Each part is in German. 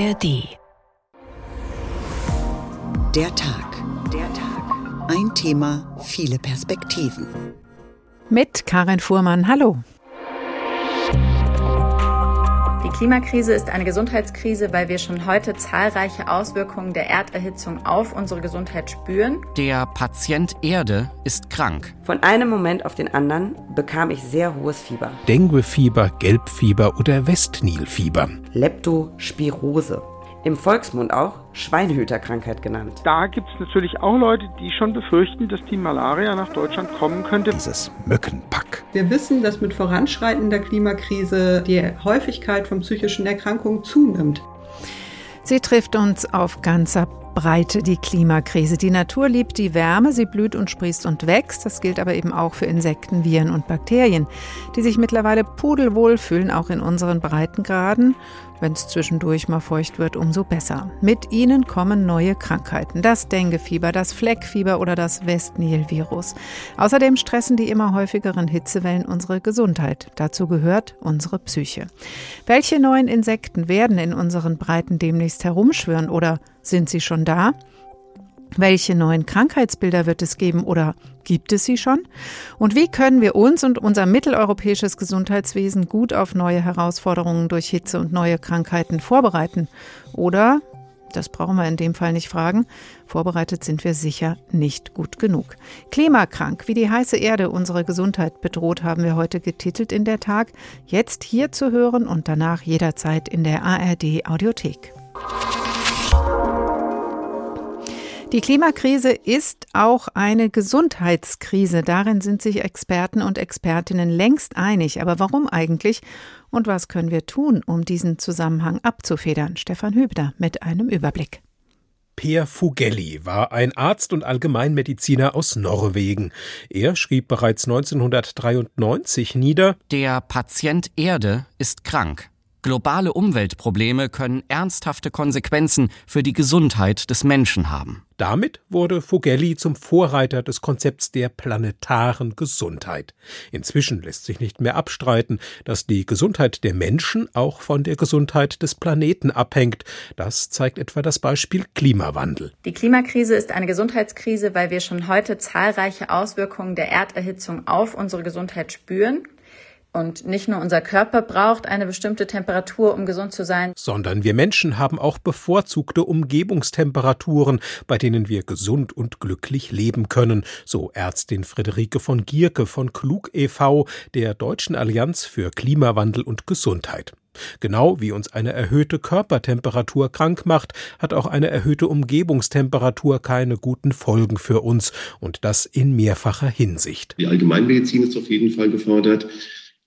ARD. Der Tag. Der Tag. Ein Thema, viele Perspektiven. Mit Karin Fuhrmann. Hallo. Die Klimakrise ist eine Gesundheitskrise, weil wir schon heute zahlreiche Auswirkungen der Erderhitzung auf unsere Gesundheit spüren. Der Patient Erde ist krank. Von einem Moment auf den anderen bekam ich sehr hohes Fieber. Denguefieber, Gelbfieber oder Westnilfieber. Leptospirose im Volksmund auch Schweinhüterkrankheit genannt. Da gibt es natürlich auch Leute, die schon befürchten, dass die Malaria nach Deutschland kommen könnte. Dieses Mückenpack. Wir wissen, dass mit voranschreitender Klimakrise die Häufigkeit von psychischen Erkrankungen zunimmt. Sie trifft uns auf ganzer Breite die Klimakrise. Die Natur liebt die Wärme, sie blüht und sprießt und wächst. Das gilt aber eben auch für Insekten, Viren und Bakterien, die sich mittlerweile pudelwohl fühlen, auch in unseren Breitengraden. Wenn es zwischendurch mal feucht wird, umso besser. Mit ihnen kommen neue Krankheiten. Das Denguefieber, das Fleckfieber oder das Westnil-Virus. Außerdem stressen die immer häufigeren Hitzewellen unsere Gesundheit. Dazu gehört unsere Psyche. Welche neuen Insekten werden in unseren Breiten demnächst herumschwirren oder sind sie schon da? Welche neuen Krankheitsbilder wird es geben oder gibt es sie schon? Und wie können wir uns und unser mitteleuropäisches Gesundheitswesen gut auf neue Herausforderungen durch Hitze und neue Krankheiten vorbereiten? Oder, das brauchen wir in dem Fall nicht fragen, vorbereitet sind wir sicher nicht gut genug. Klimakrank, wie die heiße Erde unsere Gesundheit bedroht, haben wir heute getitelt in der Tag. Jetzt hier zu hören und danach jederzeit in der ARD Audiothek. Die Klimakrise ist auch eine Gesundheitskrise. Darin sind sich Experten und Expertinnen längst einig. Aber warum eigentlich? Und was können wir tun, um diesen Zusammenhang abzufedern? Stefan Hübner mit einem Überblick. Per Fugelli war ein Arzt und Allgemeinmediziner aus Norwegen. Er schrieb bereits 1993 nieder Der Patient Erde ist krank. Globale Umweltprobleme können ernsthafte Konsequenzen für die Gesundheit des Menschen haben. Damit wurde Fogelli zum Vorreiter des Konzepts der planetaren Gesundheit. Inzwischen lässt sich nicht mehr abstreiten, dass die Gesundheit der Menschen auch von der Gesundheit des Planeten abhängt. Das zeigt etwa das Beispiel Klimawandel. Die Klimakrise ist eine Gesundheitskrise, weil wir schon heute zahlreiche Auswirkungen der Erderhitzung auf unsere Gesundheit spüren. Und nicht nur unser Körper braucht eine bestimmte Temperatur, um gesund zu sein, sondern wir Menschen haben auch bevorzugte Umgebungstemperaturen, bei denen wir gesund und glücklich leben können, so Ärztin Friederike von Gierke von Klug e.V., der Deutschen Allianz für Klimawandel und Gesundheit. Genau wie uns eine erhöhte Körpertemperatur krank macht, hat auch eine erhöhte Umgebungstemperatur keine guten Folgen für uns und das in mehrfacher Hinsicht. Die Allgemeinmedizin ist auf jeden Fall gefordert.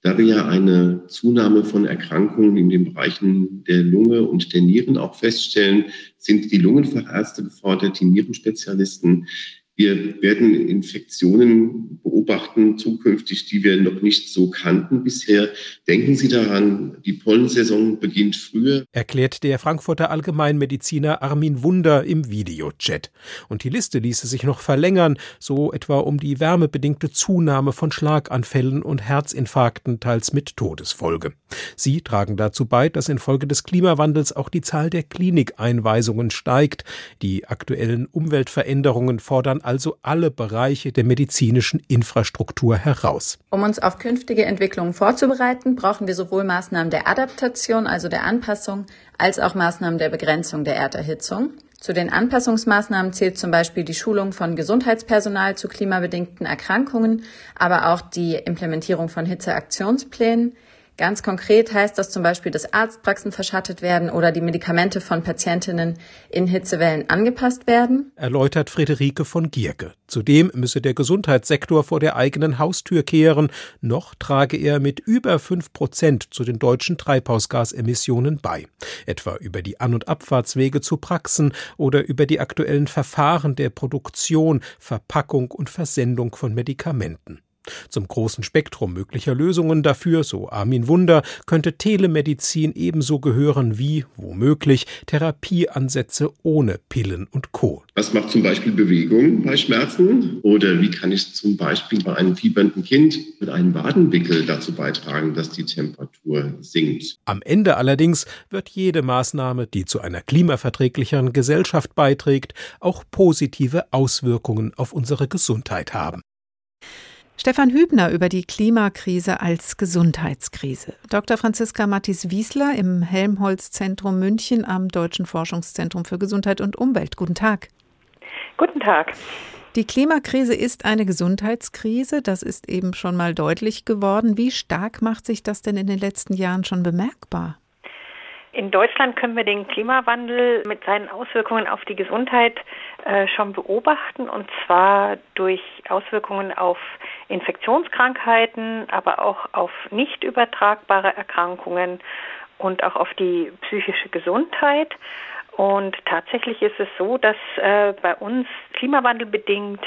Da wir ja eine Zunahme von Erkrankungen in den Bereichen der Lunge und der Nieren auch feststellen, sind die Lungenfachärzte gefordert, die Nierenspezialisten, wir werden Infektionen beobachten zukünftig, die wir noch nicht so kannten bisher. Denken Sie daran, die Pollensaison beginnt früher. Erklärt der Frankfurter Allgemeinmediziner Armin Wunder im Videochat. Und die Liste ließe sich noch verlängern, so etwa um die wärmebedingte Zunahme von Schlaganfällen und Herzinfarkten, teils mit Todesfolge. Sie tragen dazu bei, dass infolge des Klimawandels auch die Zahl der Klinikeinweisungen steigt. Die aktuellen Umweltveränderungen fordern also alle Bereiche der medizinischen Infrastruktur heraus. Um uns auf künftige Entwicklungen vorzubereiten, brauchen wir sowohl Maßnahmen der Adaptation, also der Anpassung, als auch Maßnahmen der Begrenzung der Erderhitzung. Zu den Anpassungsmaßnahmen zählt zum Beispiel die Schulung von Gesundheitspersonal zu klimabedingten Erkrankungen, aber auch die Implementierung von Hitzeaktionsplänen, Ganz konkret heißt das zum Beispiel, dass Arztpraxen verschattet werden oder die Medikamente von Patientinnen in Hitzewellen angepasst werden. Erläutert Friederike von Gierke. Zudem müsse der Gesundheitssektor vor der eigenen Haustür kehren. Noch trage er mit über fünf Prozent zu den deutschen Treibhausgasemissionen bei. Etwa über die An- und Abfahrtswege zu Praxen oder über die aktuellen Verfahren der Produktion, Verpackung und Versendung von Medikamenten. Zum großen Spektrum möglicher Lösungen dafür, so Armin Wunder, könnte Telemedizin ebenso gehören wie, womöglich, Therapieansätze ohne Pillen und Co. Was macht zum Beispiel Bewegung bei Schmerzen? Oder wie kann ich zum Beispiel bei einem fiebernden Kind mit einem Wadenwickel dazu beitragen, dass die Temperatur sinkt? Am Ende allerdings wird jede Maßnahme, die zu einer klimaverträglicheren Gesellschaft beiträgt, auch positive Auswirkungen auf unsere Gesundheit haben. Stefan Hübner über die Klimakrise als Gesundheitskrise. Dr. Franziska Mattis-Wiesler im Helmholtz-Zentrum München am Deutschen Forschungszentrum für Gesundheit und Umwelt. Guten Tag. Guten Tag. Die Klimakrise ist eine Gesundheitskrise, das ist eben schon mal deutlich geworden. Wie stark macht sich das denn in den letzten Jahren schon bemerkbar? In Deutschland können wir den Klimawandel mit seinen Auswirkungen auf die Gesundheit äh, schon beobachten, und zwar durch Auswirkungen auf Infektionskrankheiten, aber auch auf nicht übertragbare Erkrankungen und auch auf die psychische Gesundheit. Und tatsächlich ist es so, dass äh, bei uns klimawandelbedingt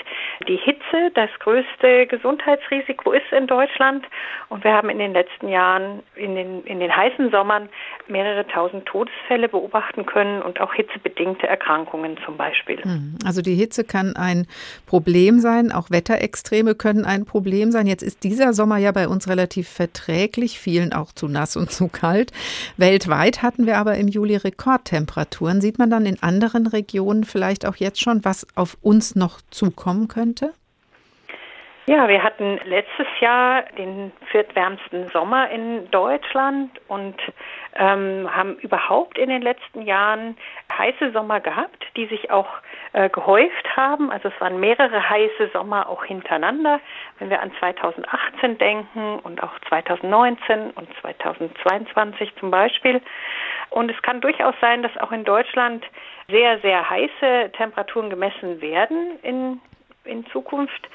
die Hitze das größte Gesundheitsrisiko ist in Deutschland. Und wir haben in den letzten Jahren in den, in den heißen Sommern mehrere tausend Todesfälle beobachten können und auch hitzebedingte Erkrankungen zum Beispiel. Hm, also die Hitze kann ein Problem sein, auch Wetterextreme können ein Problem sein. Jetzt ist dieser Sommer ja bei uns relativ verträglich, vielen auch zu nass und zu kalt. Weltweit hatten wir aber im Juli Rekordtemperaturen. Dann sieht man dann in anderen Regionen vielleicht auch jetzt schon, was auf uns noch zukommen könnte? Ja, wir hatten letztes Jahr den viertwärmsten Sommer in Deutschland und ähm, haben überhaupt in den letzten Jahren heiße Sommer gehabt, die sich auch äh, gehäuft haben. Also es waren mehrere heiße Sommer auch hintereinander. Wenn wir an 2018 denken und auch 2019 und 2022 zum Beispiel. Und es kann durchaus sein, dass auch in Deutschland sehr, sehr heiße Temperaturen gemessen werden in in Zukunft,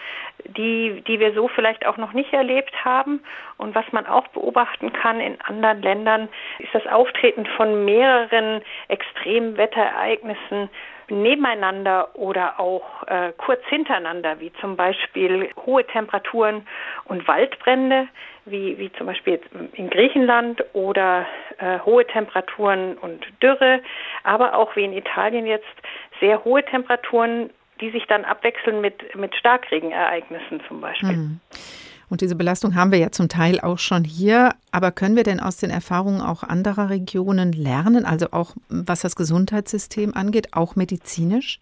die, die wir so vielleicht auch noch nicht erlebt haben. Und was man auch beobachten kann in anderen Ländern, ist das Auftreten von mehreren Extremwetterereignissen nebeneinander oder auch äh, kurz hintereinander, wie zum Beispiel hohe Temperaturen und Waldbrände, wie, wie zum Beispiel in Griechenland oder äh, hohe Temperaturen und Dürre, aber auch wie in Italien jetzt sehr hohe Temperaturen die sich dann abwechseln mit, mit Starkregenereignissen zum Beispiel. Mhm. Und diese Belastung haben wir ja zum Teil auch schon hier. Aber können wir denn aus den Erfahrungen auch anderer Regionen lernen, also auch was das Gesundheitssystem angeht, auch medizinisch?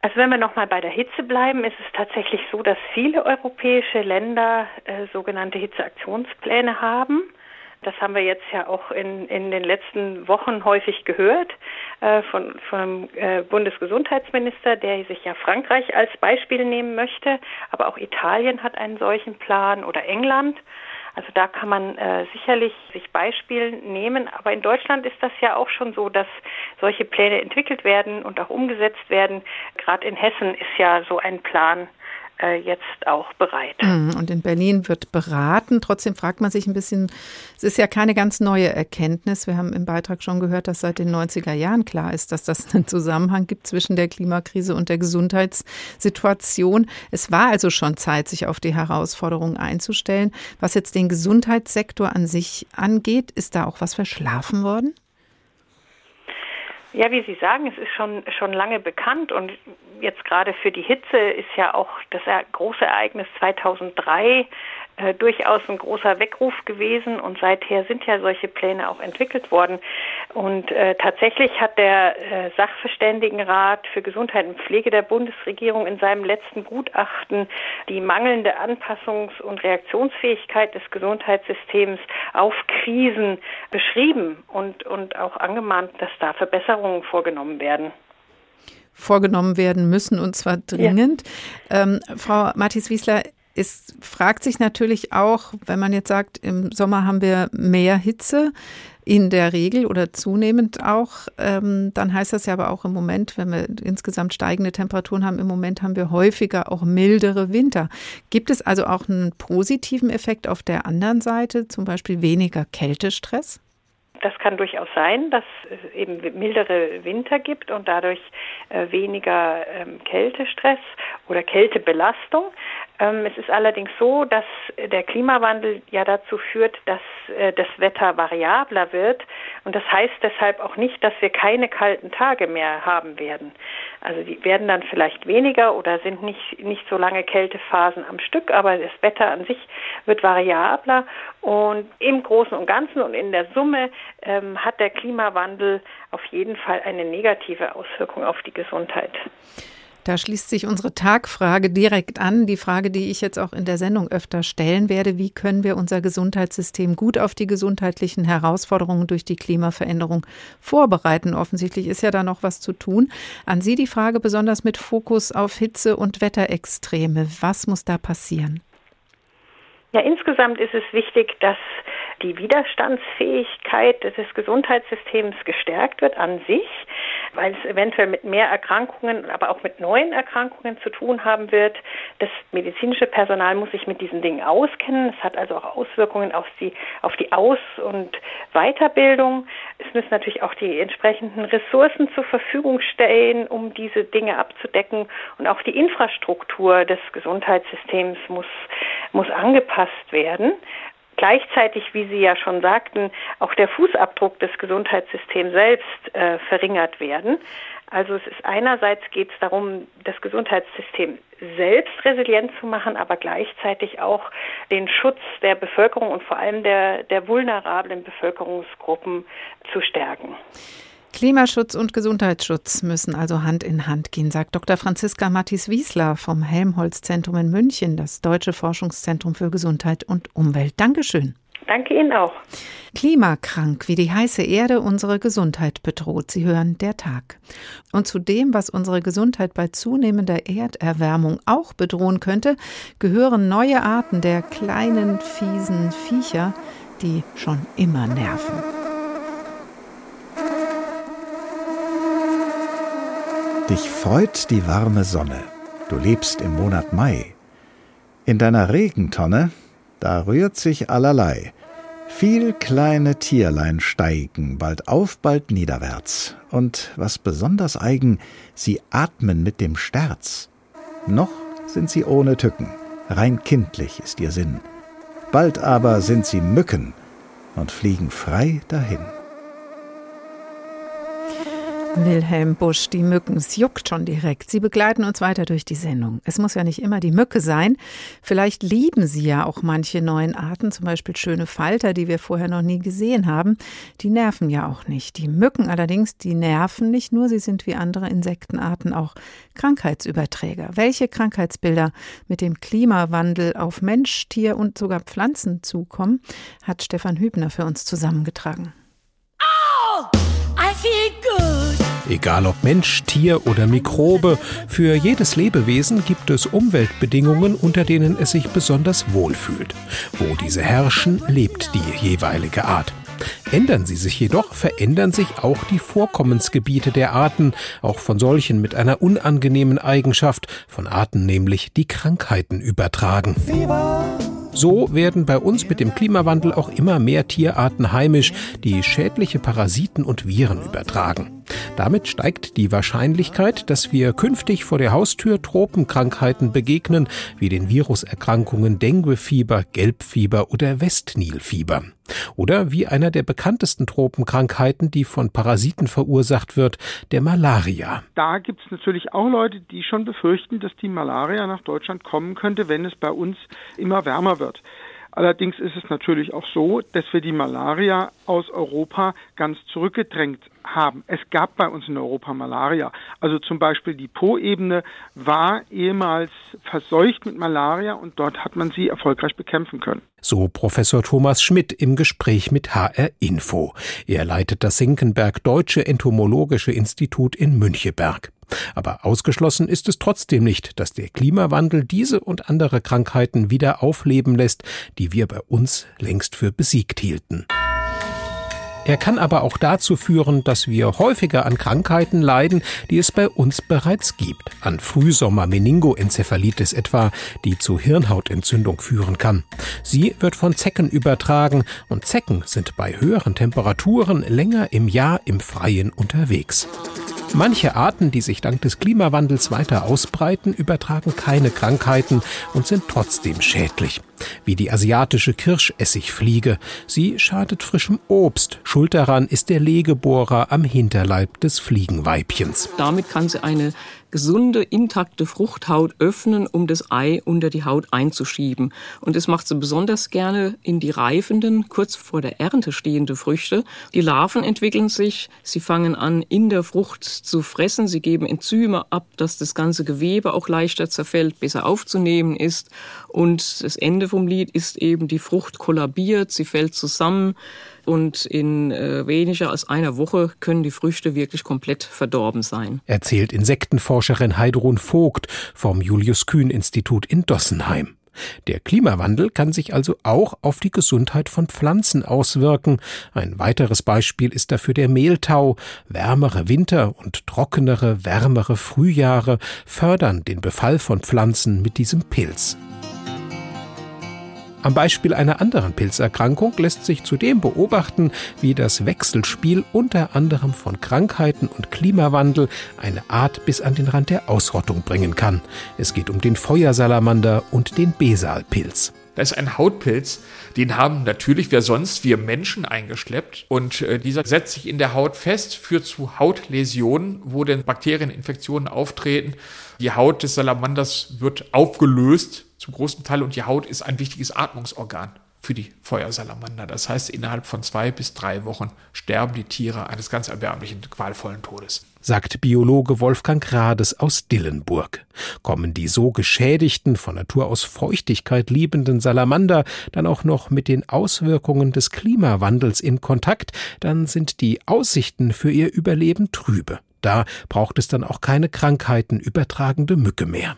Also wenn wir nochmal bei der Hitze bleiben, ist es tatsächlich so, dass viele europäische Länder äh, sogenannte Hitzeaktionspläne haben. Das haben wir jetzt ja auch in, in den letzten Wochen häufig gehört äh, von, vom äh, Bundesgesundheitsminister, der sich ja Frankreich als Beispiel nehmen möchte. Aber auch Italien hat einen solchen Plan oder England. Also da kann man äh, sicherlich sich Beispiel nehmen. Aber in Deutschland ist das ja auch schon so, dass solche Pläne entwickelt werden und auch umgesetzt werden. Gerade in Hessen ist ja so ein Plan jetzt auch bereit. Mhm, und in Berlin wird beraten. Trotzdem fragt man sich ein bisschen, es ist ja keine ganz neue Erkenntnis. Wir haben im Beitrag schon gehört, dass seit den 90er Jahren klar ist, dass das einen Zusammenhang gibt zwischen der Klimakrise und der Gesundheitssituation. Es war also schon Zeit, sich auf die Herausforderungen einzustellen. Was jetzt den Gesundheitssektor an sich angeht, ist da auch was verschlafen worden? Ja, wie Sie sagen, es ist schon, schon lange bekannt und jetzt gerade für die Hitze ist ja auch das große Ereignis 2003 äh, durchaus ein großer Weckruf gewesen und seither sind ja solche Pläne auch entwickelt worden. Und äh, tatsächlich hat der äh, Sachverständigenrat für Gesundheit und Pflege der Bundesregierung in seinem letzten Gutachten die mangelnde Anpassungs- und Reaktionsfähigkeit des Gesundheitssystems auf Krisen beschrieben und, und auch angemahnt, dass da Verbesserungen vorgenommen werden vorgenommen werden müssen und zwar dringend. Ja. Ähm, Frau Mathis-Wiesler, es fragt sich natürlich auch, wenn man jetzt sagt, im Sommer haben wir mehr Hitze in der Regel oder zunehmend auch, ähm, dann heißt das ja aber auch im Moment, wenn wir insgesamt steigende Temperaturen haben, im Moment haben wir häufiger auch mildere Winter. Gibt es also auch einen positiven Effekt auf der anderen Seite, zum Beispiel weniger Kältestress? Das kann durchaus sein, dass es eben mildere Winter gibt und dadurch äh, weniger ähm, Kältestress oder Kältebelastung. Ähm, es ist allerdings so, dass der Klimawandel ja dazu führt, dass äh, das Wetter variabler wird. Und das heißt deshalb auch nicht, dass wir keine kalten Tage mehr haben werden. Also die werden dann vielleicht weniger oder sind nicht, nicht so lange Kältephasen am Stück, aber das Wetter an sich wird variabler. Und im Großen und Ganzen und in der Summe ähm, hat der Klimawandel auf jeden Fall eine negative Auswirkung auf die Gesundheit. Da schließt sich unsere Tagfrage direkt an, die Frage, die ich jetzt auch in der Sendung öfter stellen werde. Wie können wir unser Gesundheitssystem gut auf die gesundheitlichen Herausforderungen durch die Klimaveränderung vorbereiten? Offensichtlich ist ja da noch was zu tun. An Sie die Frage besonders mit Fokus auf Hitze und Wetterextreme. Was muss da passieren? Ja, insgesamt ist es wichtig, dass die Widerstandsfähigkeit des Gesundheitssystems gestärkt wird an sich, weil es eventuell mit mehr Erkrankungen, aber auch mit neuen Erkrankungen zu tun haben wird. Das medizinische Personal muss sich mit diesen Dingen auskennen. Es hat also auch Auswirkungen auf die, auf die Aus- und Weiterbildung. Es müssen natürlich auch die entsprechenden Ressourcen zur Verfügung stellen, um diese Dinge abzudecken. Und auch die Infrastruktur des Gesundheitssystems muss, muss angepasst werden gleichzeitig, wie Sie ja schon sagten, auch der Fußabdruck des Gesundheitssystems selbst äh, verringert werden. Also es ist einerseits geht es darum, das Gesundheitssystem selbst resilient zu machen, aber gleichzeitig auch den Schutz der Bevölkerung und vor allem der, der vulnerablen Bevölkerungsgruppen zu stärken. Klimaschutz und Gesundheitsschutz müssen also Hand in Hand gehen, sagt Dr. Franziska Mattis-Wiesler vom Helmholtz-Zentrum in München, das Deutsche Forschungszentrum für Gesundheit und Umwelt. Dankeschön. Danke Ihnen auch. Klimakrank, wie die heiße Erde unsere Gesundheit bedroht. Sie hören der Tag. Und zu dem, was unsere Gesundheit bei zunehmender Erderwärmung auch bedrohen könnte, gehören neue Arten der kleinen, fiesen Viecher, die schon immer nerven. Dich freut die warme Sonne, du lebst im Monat Mai. In deiner Regentonne, da rührt sich allerlei. Viel kleine Tierlein steigen, bald auf, bald niederwärts. Und was besonders eigen, sie atmen mit dem Sterz. Noch sind sie ohne Tücken, rein kindlich ist ihr Sinn. Bald aber sind sie Mücken und fliegen frei dahin. Wilhelm Busch, die Mücken, es juckt schon direkt. Sie begleiten uns weiter durch die Sendung. Es muss ja nicht immer die Mücke sein. Vielleicht lieben Sie ja auch manche neuen Arten, zum Beispiel schöne Falter, die wir vorher noch nie gesehen haben. Die nerven ja auch nicht. Die Mücken allerdings, die nerven nicht nur, sie sind wie andere Insektenarten auch Krankheitsüberträger. Welche Krankheitsbilder mit dem Klimawandel auf Mensch, Tier und sogar Pflanzen zukommen, hat Stefan Hübner für uns zusammengetragen. Oh, I feel good. Egal ob Mensch, Tier oder Mikrobe, für jedes Lebewesen gibt es Umweltbedingungen, unter denen es sich besonders wohlfühlt. Wo diese herrschen, lebt die jeweilige Art. Ändern sie sich jedoch, verändern sich auch die Vorkommensgebiete der Arten, auch von solchen mit einer unangenehmen Eigenschaft, von Arten nämlich, die Krankheiten übertragen. Fieber. So werden bei uns mit dem Klimawandel auch immer mehr Tierarten heimisch, die schädliche Parasiten und Viren übertragen. Damit steigt die Wahrscheinlichkeit, dass wir künftig vor der Haustür Tropenkrankheiten begegnen, wie den Viruserkrankungen Denguefieber, Gelbfieber oder Westnilfieber. Oder wie einer der bekanntesten Tropenkrankheiten, die von Parasiten verursacht wird, der Malaria. Da gibt es natürlich auch Leute, die schon befürchten, dass die Malaria nach Deutschland kommen könnte, wenn es bei uns immer wärmer wird. Allerdings ist es natürlich auch so, dass wir die Malaria aus Europa ganz zurückgedrängt haben. Es gab bei uns in Europa Malaria. Also zum Beispiel die Po-Ebene war ehemals verseucht mit Malaria und dort hat man sie erfolgreich bekämpfen können. So Professor Thomas Schmidt im Gespräch mit HR Info. Er leitet das Senckenberg Deutsche Entomologische Institut in Müncheberg. Aber ausgeschlossen ist es trotzdem nicht, dass der Klimawandel diese und andere Krankheiten wieder aufleben lässt, die wir bei uns längst für besiegt hielten. Er kann aber auch dazu führen, dass wir häufiger an Krankheiten leiden, die es bei uns bereits gibt. An Frühsommer-Meningoenzephalitis etwa, die zu Hirnhautentzündung führen kann. Sie wird von Zecken übertragen und Zecken sind bei höheren Temperaturen länger im Jahr im Freien unterwegs. Manche Arten, die sich dank des Klimawandels weiter ausbreiten, übertragen keine Krankheiten und sind trotzdem schädlich. Wie die asiatische Kirschessigfliege. Sie schadet frischem Obst. Schuld daran ist der Legebohrer am Hinterleib des Fliegenweibchens. Damit kann sie eine gesunde, intakte Fruchthaut öffnen, um das Ei unter die Haut einzuschieben. Und das macht sie besonders gerne in die reifenden, kurz vor der Ernte stehende Früchte. Die Larven entwickeln sich, sie fangen an, in der Frucht zu fressen, sie geben Enzyme ab, dass das ganze Gewebe auch leichter zerfällt, besser aufzunehmen ist. Und das Ende vom Lied ist eben, die Frucht kollabiert, sie fällt zusammen und in äh, weniger als einer Woche können die Früchte wirklich komplett verdorben sein. Erzählt Insektenforscherin Heidrun Vogt vom Julius Kühn Institut in Dossenheim. Der Klimawandel kann sich also auch auf die Gesundheit von Pflanzen auswirken. Ein weiteres Beispiel ist dafür der Mehltau. Wärmere Winter und trockenere, wärmere Frühjahre fördern den Befall von Pflanzen mit diesem Pilz. Am Beispiel einer anderen Pilzerkrankung lässt sich zudem beobachten, wie das Wechselspiel unter anderem von Krankheiten und Klimawandel eine Art bis an den Rand der Ausrottung bringen kann. Es geht um den Feuersalamander und den Besalpilz. Das ist ein Hautpilz, den haben natürlich wer sonst wir Menschen eingeschleppt und äh, dieser setzt sich in der Haut fest, führt zu Hautläsionen, wo dann Bakterieninfektionen auftreten. Die Haut des Salamanders wird aufgelöst zum großen Teil und die Haut ist ein wichtiges Atmungsorgan für die Feuersalamander. Das heißt, innerhalb von zwei bis drei Wochen sterben die Tiere eines ganz erbärmlichen, qualvollen Todes. Sagt Biologe Wolfgang Rades aus Dillenburg. Kommen die so geschädigten, von Natur aus Feuchtigkeit liebenden Salamander dann auch noch mit den Auswirkungen des Klimawandels in Kontakt, dann sind die Aussichten für ihr Überleben trübe. Da braucht es dann auch keine Krankheiten übertragende Mücke mehr.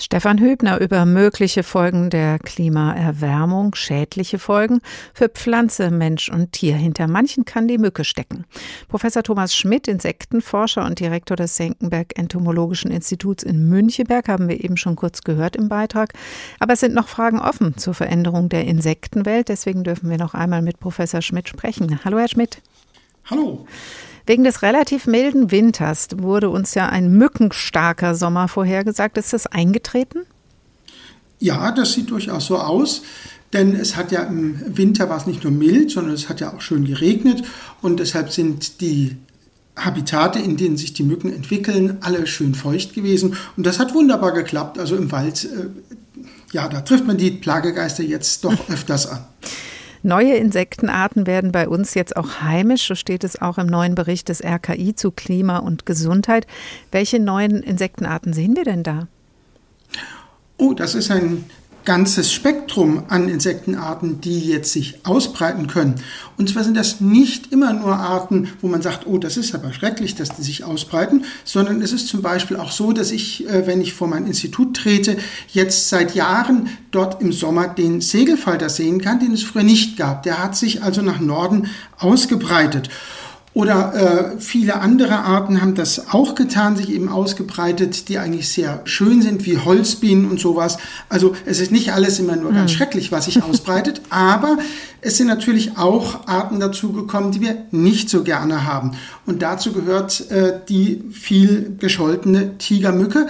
Stefan Hübner über mögliche Folgen der Klimaerwärmung, schädliche Folgen für Pflanze, Mensch und Tier. Hinter manchen kann die Mücke stecken. Professor Thomas Schmidt, Insektenforscher und Direktor des Senckenberg Entomologischen Instituts in Müncheberg, haben wir eben schon kurz gehört im Beitrag. Aber es sind noch Fragen offen zur Veränderung der Insektenwelt. Deswegen dürfen wir noch einmal mit Professor Schmidt sprechen. Hallo, Herr Schmidt. Hallo. Wegen des relativ milden Winters wurde uns ja ein mückenstarker Sommer vorhergesagt. Ist das eingetreten? Ja, das sieht durchaus so aus. Denn es hat ja im Winter war es nicht nur mild, sondern es hat ja auch schön geregnet. Und deshalb sind die Habitate, in denen sich die Mücken entwickeln, alle schön feucht gewesen. Und das hat wunderbar geklappt. Also im Wald, äh, ja, da trifft man die Plagegeister jetzt doch öfters an. Neue Insektenarten werden bei uns jetzt auch heimisch, so steht es auch im neuen Bericht des RKI zu Klima und Gesundheit. Welche neuen Insektenarten sehen wir denn da? Oh, das ist ein ganzes Spektrum an Insektenarten, die jetzt sich ausbreiten können. Und zwar sind das nicht immer nur Arten, wo man sagt, oh, das ist aber schrecklich, dass die sich ausbreiten, sondern es ist zum Beispiel auch so, dass ich, äh, wenn ich vor mein Institut trete, jetzt seit Jahren dort im Sommer den Segelfalter sehen kann, den es früher nicht gab. Der hat sich also nach Norden ausgebreitet. Oder äh, viele andere Arten haben das auch getan, sich eben ausgebreitet, die eigentlich sehr schön sind, wie Holzbienen und sowas. Also es ist nicht alles immer nur ganz mhm. schrecklich, was sich ausbreitet, aber es sind natürlich auch Arten dazugekommen, die wir nicht so gerne haben. Und dazu gehört äh, die viel gescholtene Tigermücke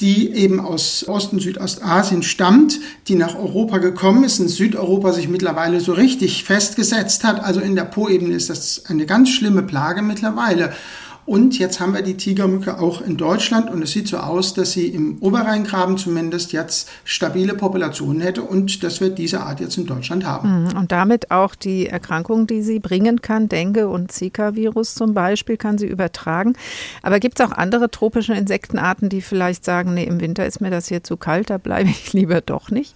die eben aus Ost- und Südostasien stammt, die nach Europa gekommen ist, in Südeuropa sich mittlerweile so richtig festgesetzt hat. Also in der Po-Ebene ist das eine ganz schlimme Plage mittlerweile. Und jetzt haben wir die Tigermücke auch in Deutschland und es sieht so aus, dass sie im Oberrheingraben zumindest jetzt stabile Populationen hätte und dass wir diese Art jetzt in Deutschland haben. Mhm. Und damit auch die Erkrankung, die sie bringen kann, Dengue und Zika-Virus zum Beispiel, kann sie übertragen. Aber gibt es auch andere tropische Insektenarten, die vielleicht sagen, nee, im Winter ist mir das hier zu kalt, da bleibe ich lieber doch nicht?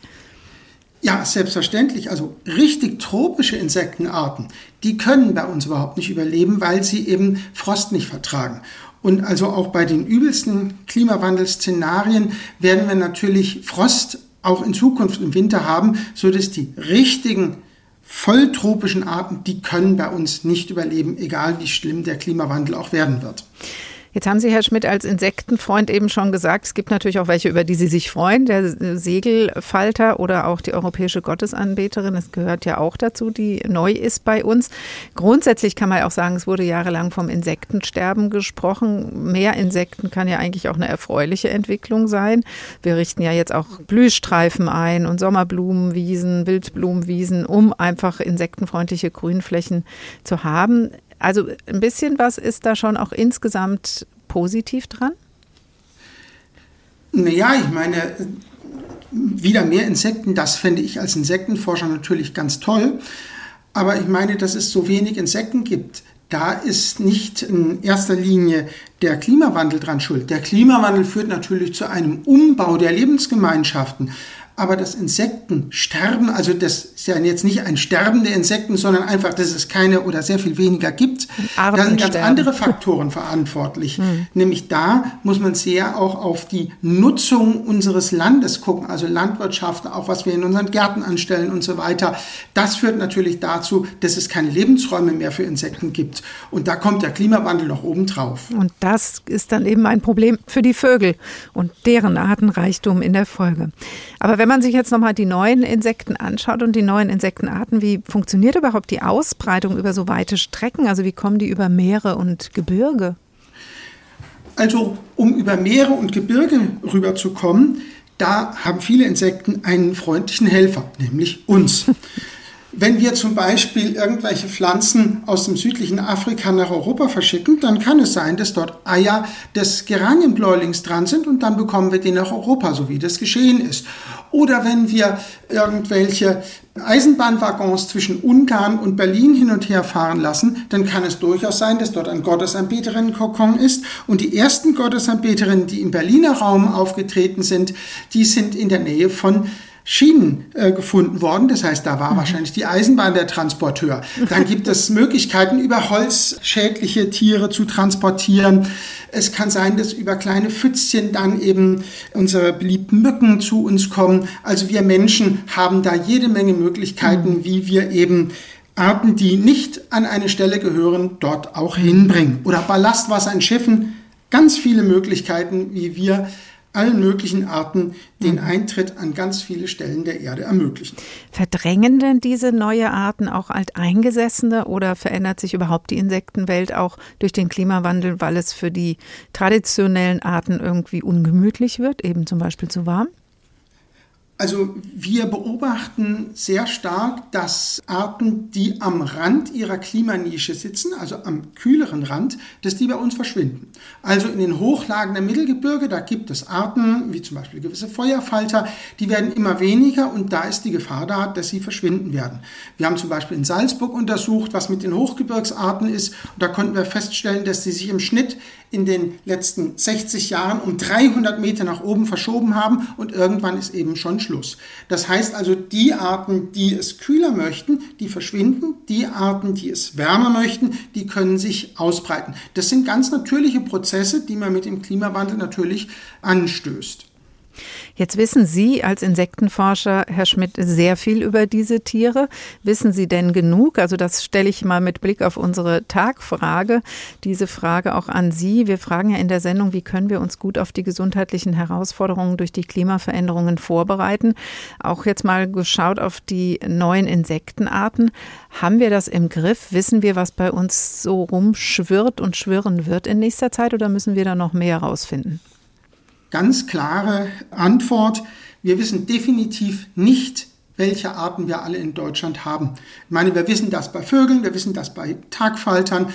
Ja, selbstverständlich. Also richtig tropische Insektenarten, die können bei uns überhaupt nicht überleben, weil sie eben Frost nicht vertragen. Und also auch bei den übelsten Klimawandelszenarien werden wir natürlich Frost auch in Zukunft im Winter haben, so dass die richtigen volltropischen Arten, die können bei uns nicht überleben, egal wie schlimm der Klimawandel auch werden wird. Jetzt haben Sie, Herr Schmidt, als Insektenfreund eben schon gesagt, es gibt natürlich auch welche, über die Sie sich freuen, der Segelfalter oder auch die europäische Gottesanbeterin. Das gehört ja auch dazu, die neu ist bei uns. Grundsätzlich kann man auch sagen, es wurde jahrelang vom Insektensterben gesprochen. Mehr Insekten kann ja eigentlich auch eine erfreuliche Entwicklung sein. Wir richten ja jetzt auch Blühstreifen ein und Sommerblumenwiesen, Wildblumenwiesen, um einfach insektenfreundliche Grünflächen zu haben. Also ein bisschen was ist da schon auch insgesamt positiv dran? Naja, ich meine, wieder mehr Insekten, das fände ich als Insektenforscher natürlich ganz toll. Aber ich meine, dass es so wenig Insekten gibt, da ist nicht in erster Linie der Klimawandel dran schuld. Der Klimawandel führt natürlich zu einem Umbau der Lebensgemeinschaften aber das Insektensterben, also das ist ja jetzt nicht ein Sterben der Insekten, sondern einfach, dass es keine oder sehr viel weniger gibt. Da sind ganz andere Faktoren verantwortlich. Hm. Nämlich da muss man sehr auch auf die Nutzung unseres Landes gucken, also Landwirtschaft, auch was wir in unseren Gärten anstellen und so weiter. Das führt natürlich dazu, dass es keine Lebensräume mehr für Insekten gibt. Und da kommt der Klimawandel noch oben drauf. Und das ist dann eben ein Problem für die Vögel und deren Artenreichtum in der Folge. Aber wenn wenn man sich jetzt nochmal die neuen Insekten anschaut und die neuen Insektenarten, wie funktioniert überhaupt die Ausbreitung über so weite Strecken? Also wie kommen die über Meere und Gebirge? Also um über Meere und Gebirge rüberzukommen, da haben viele Insekten einen freundlichen Helfer, nämlich uns. Wenn wir zum Beispiel irgendwelche Pflanzen aus dem südlichen Afrika nach Europa verschicken, dann kann es sein, dass dort Eier des Geranienbläulings dran sind und dann bekommen wir die nach Europa, so wie das geschehen ist. Oder wenn wir irgendwelche Eisenbahnwaggons zwischen Ungarn und Berlin hin und her fahren lassen, dann kann es durchaus sein, dass dort ein Gottesanbeterinnen-Kokon ist. Und die ersten Gottesanbeterinnen, die im Berliner Raum aufgetreten sind, die sind in der Nähe von Schienen äh, gefunden worden. Das heißt, da war mhm. wahrscheinlich die Eisenbahn der Transporteur. Dann gibt es Möglichkeiten, über Holz schädliche Tiere zu transportieren. Es kann sein, dass über kleine Pfützchen dann eben unsere beliebten Mücken zu uns kommen. Also wir Menschen haben da jede Menge Möglichkeiten, mhm. wie wir eben Arten, die nicht an eine Stelle gehören, dort auch hinbringen. Oder Ballastwasser in Schiffen. Ganz viele Möglichkeiten, wie wir allen möglichen Arten den. Eintritt an ganz viele Stellen der Erde ermöglichen. Verdrängen denn diese neue Arten auch alteingesessene oder verändert sich überhaupt die Insektenwelt auch durch den Klimawandel, weil es für die traditionellen Arten irgendwie ungemütlich wird, eben zum Beispiel zu warm? Also wir beobachten sehr stark, dass Arten, die am Rand ihrer Klimanische sitzen, also am kühleren Rand, dass die bei uns verschwinden. Also in den Hochlagen der Mittelgebirge, da gibt es Arten, wie zum Beispiel gewisse Feuerfalter, die werden immer weniger und da ist die Gefahr da, dass sie verschwinden werden. Wir haben zum Beispiel in Salzburg untersucht, was mit den Hochgebirgsarten ist und da konnten wir feststellen, dass sie sich im Schnitt in den letzten 60 Jahren um 300 Meter nach oben verschoben haben und irgendwann ist eben schon Schluss. Das heißt also, die Arten, die es kühler möchten, die verschwinden. Die Arten, die es wärmer möchten, die können sich ausbreiten. Das sind ganz natürliche Prozesse, die man mit dem Klimawandel natürlich anstößt. Jetzt wissen Sie als Insektenforscher, Herr Schmidt, sehr viel über diese Tiere. Wissen Sie denn genug? Also das stelle ich mal mit Blick auf unsere Tagfrage, diese Frage auch an Sie. Wir fragen ja in der Sendung, wie können wir uns gut auf die gesundheitlichen Herausforderungen durch die Klimaveränderungen vorbereiten? Auch jetzt mal geschaut auf die neuen Insektenarten. Haben wir das im Griff? Wissen wir, was bei uns so rumschwirrt und schwirren wird in nächster Zeit oder müssen wir da noch mehr herausfinden? Ganz klare Antwort. Wir wissen definitiv nicht, welche Arten wir alle in Deutschland haben. Ich meine, wir wissen das bei Vögeln, wir wissen das bei Tagfaltern,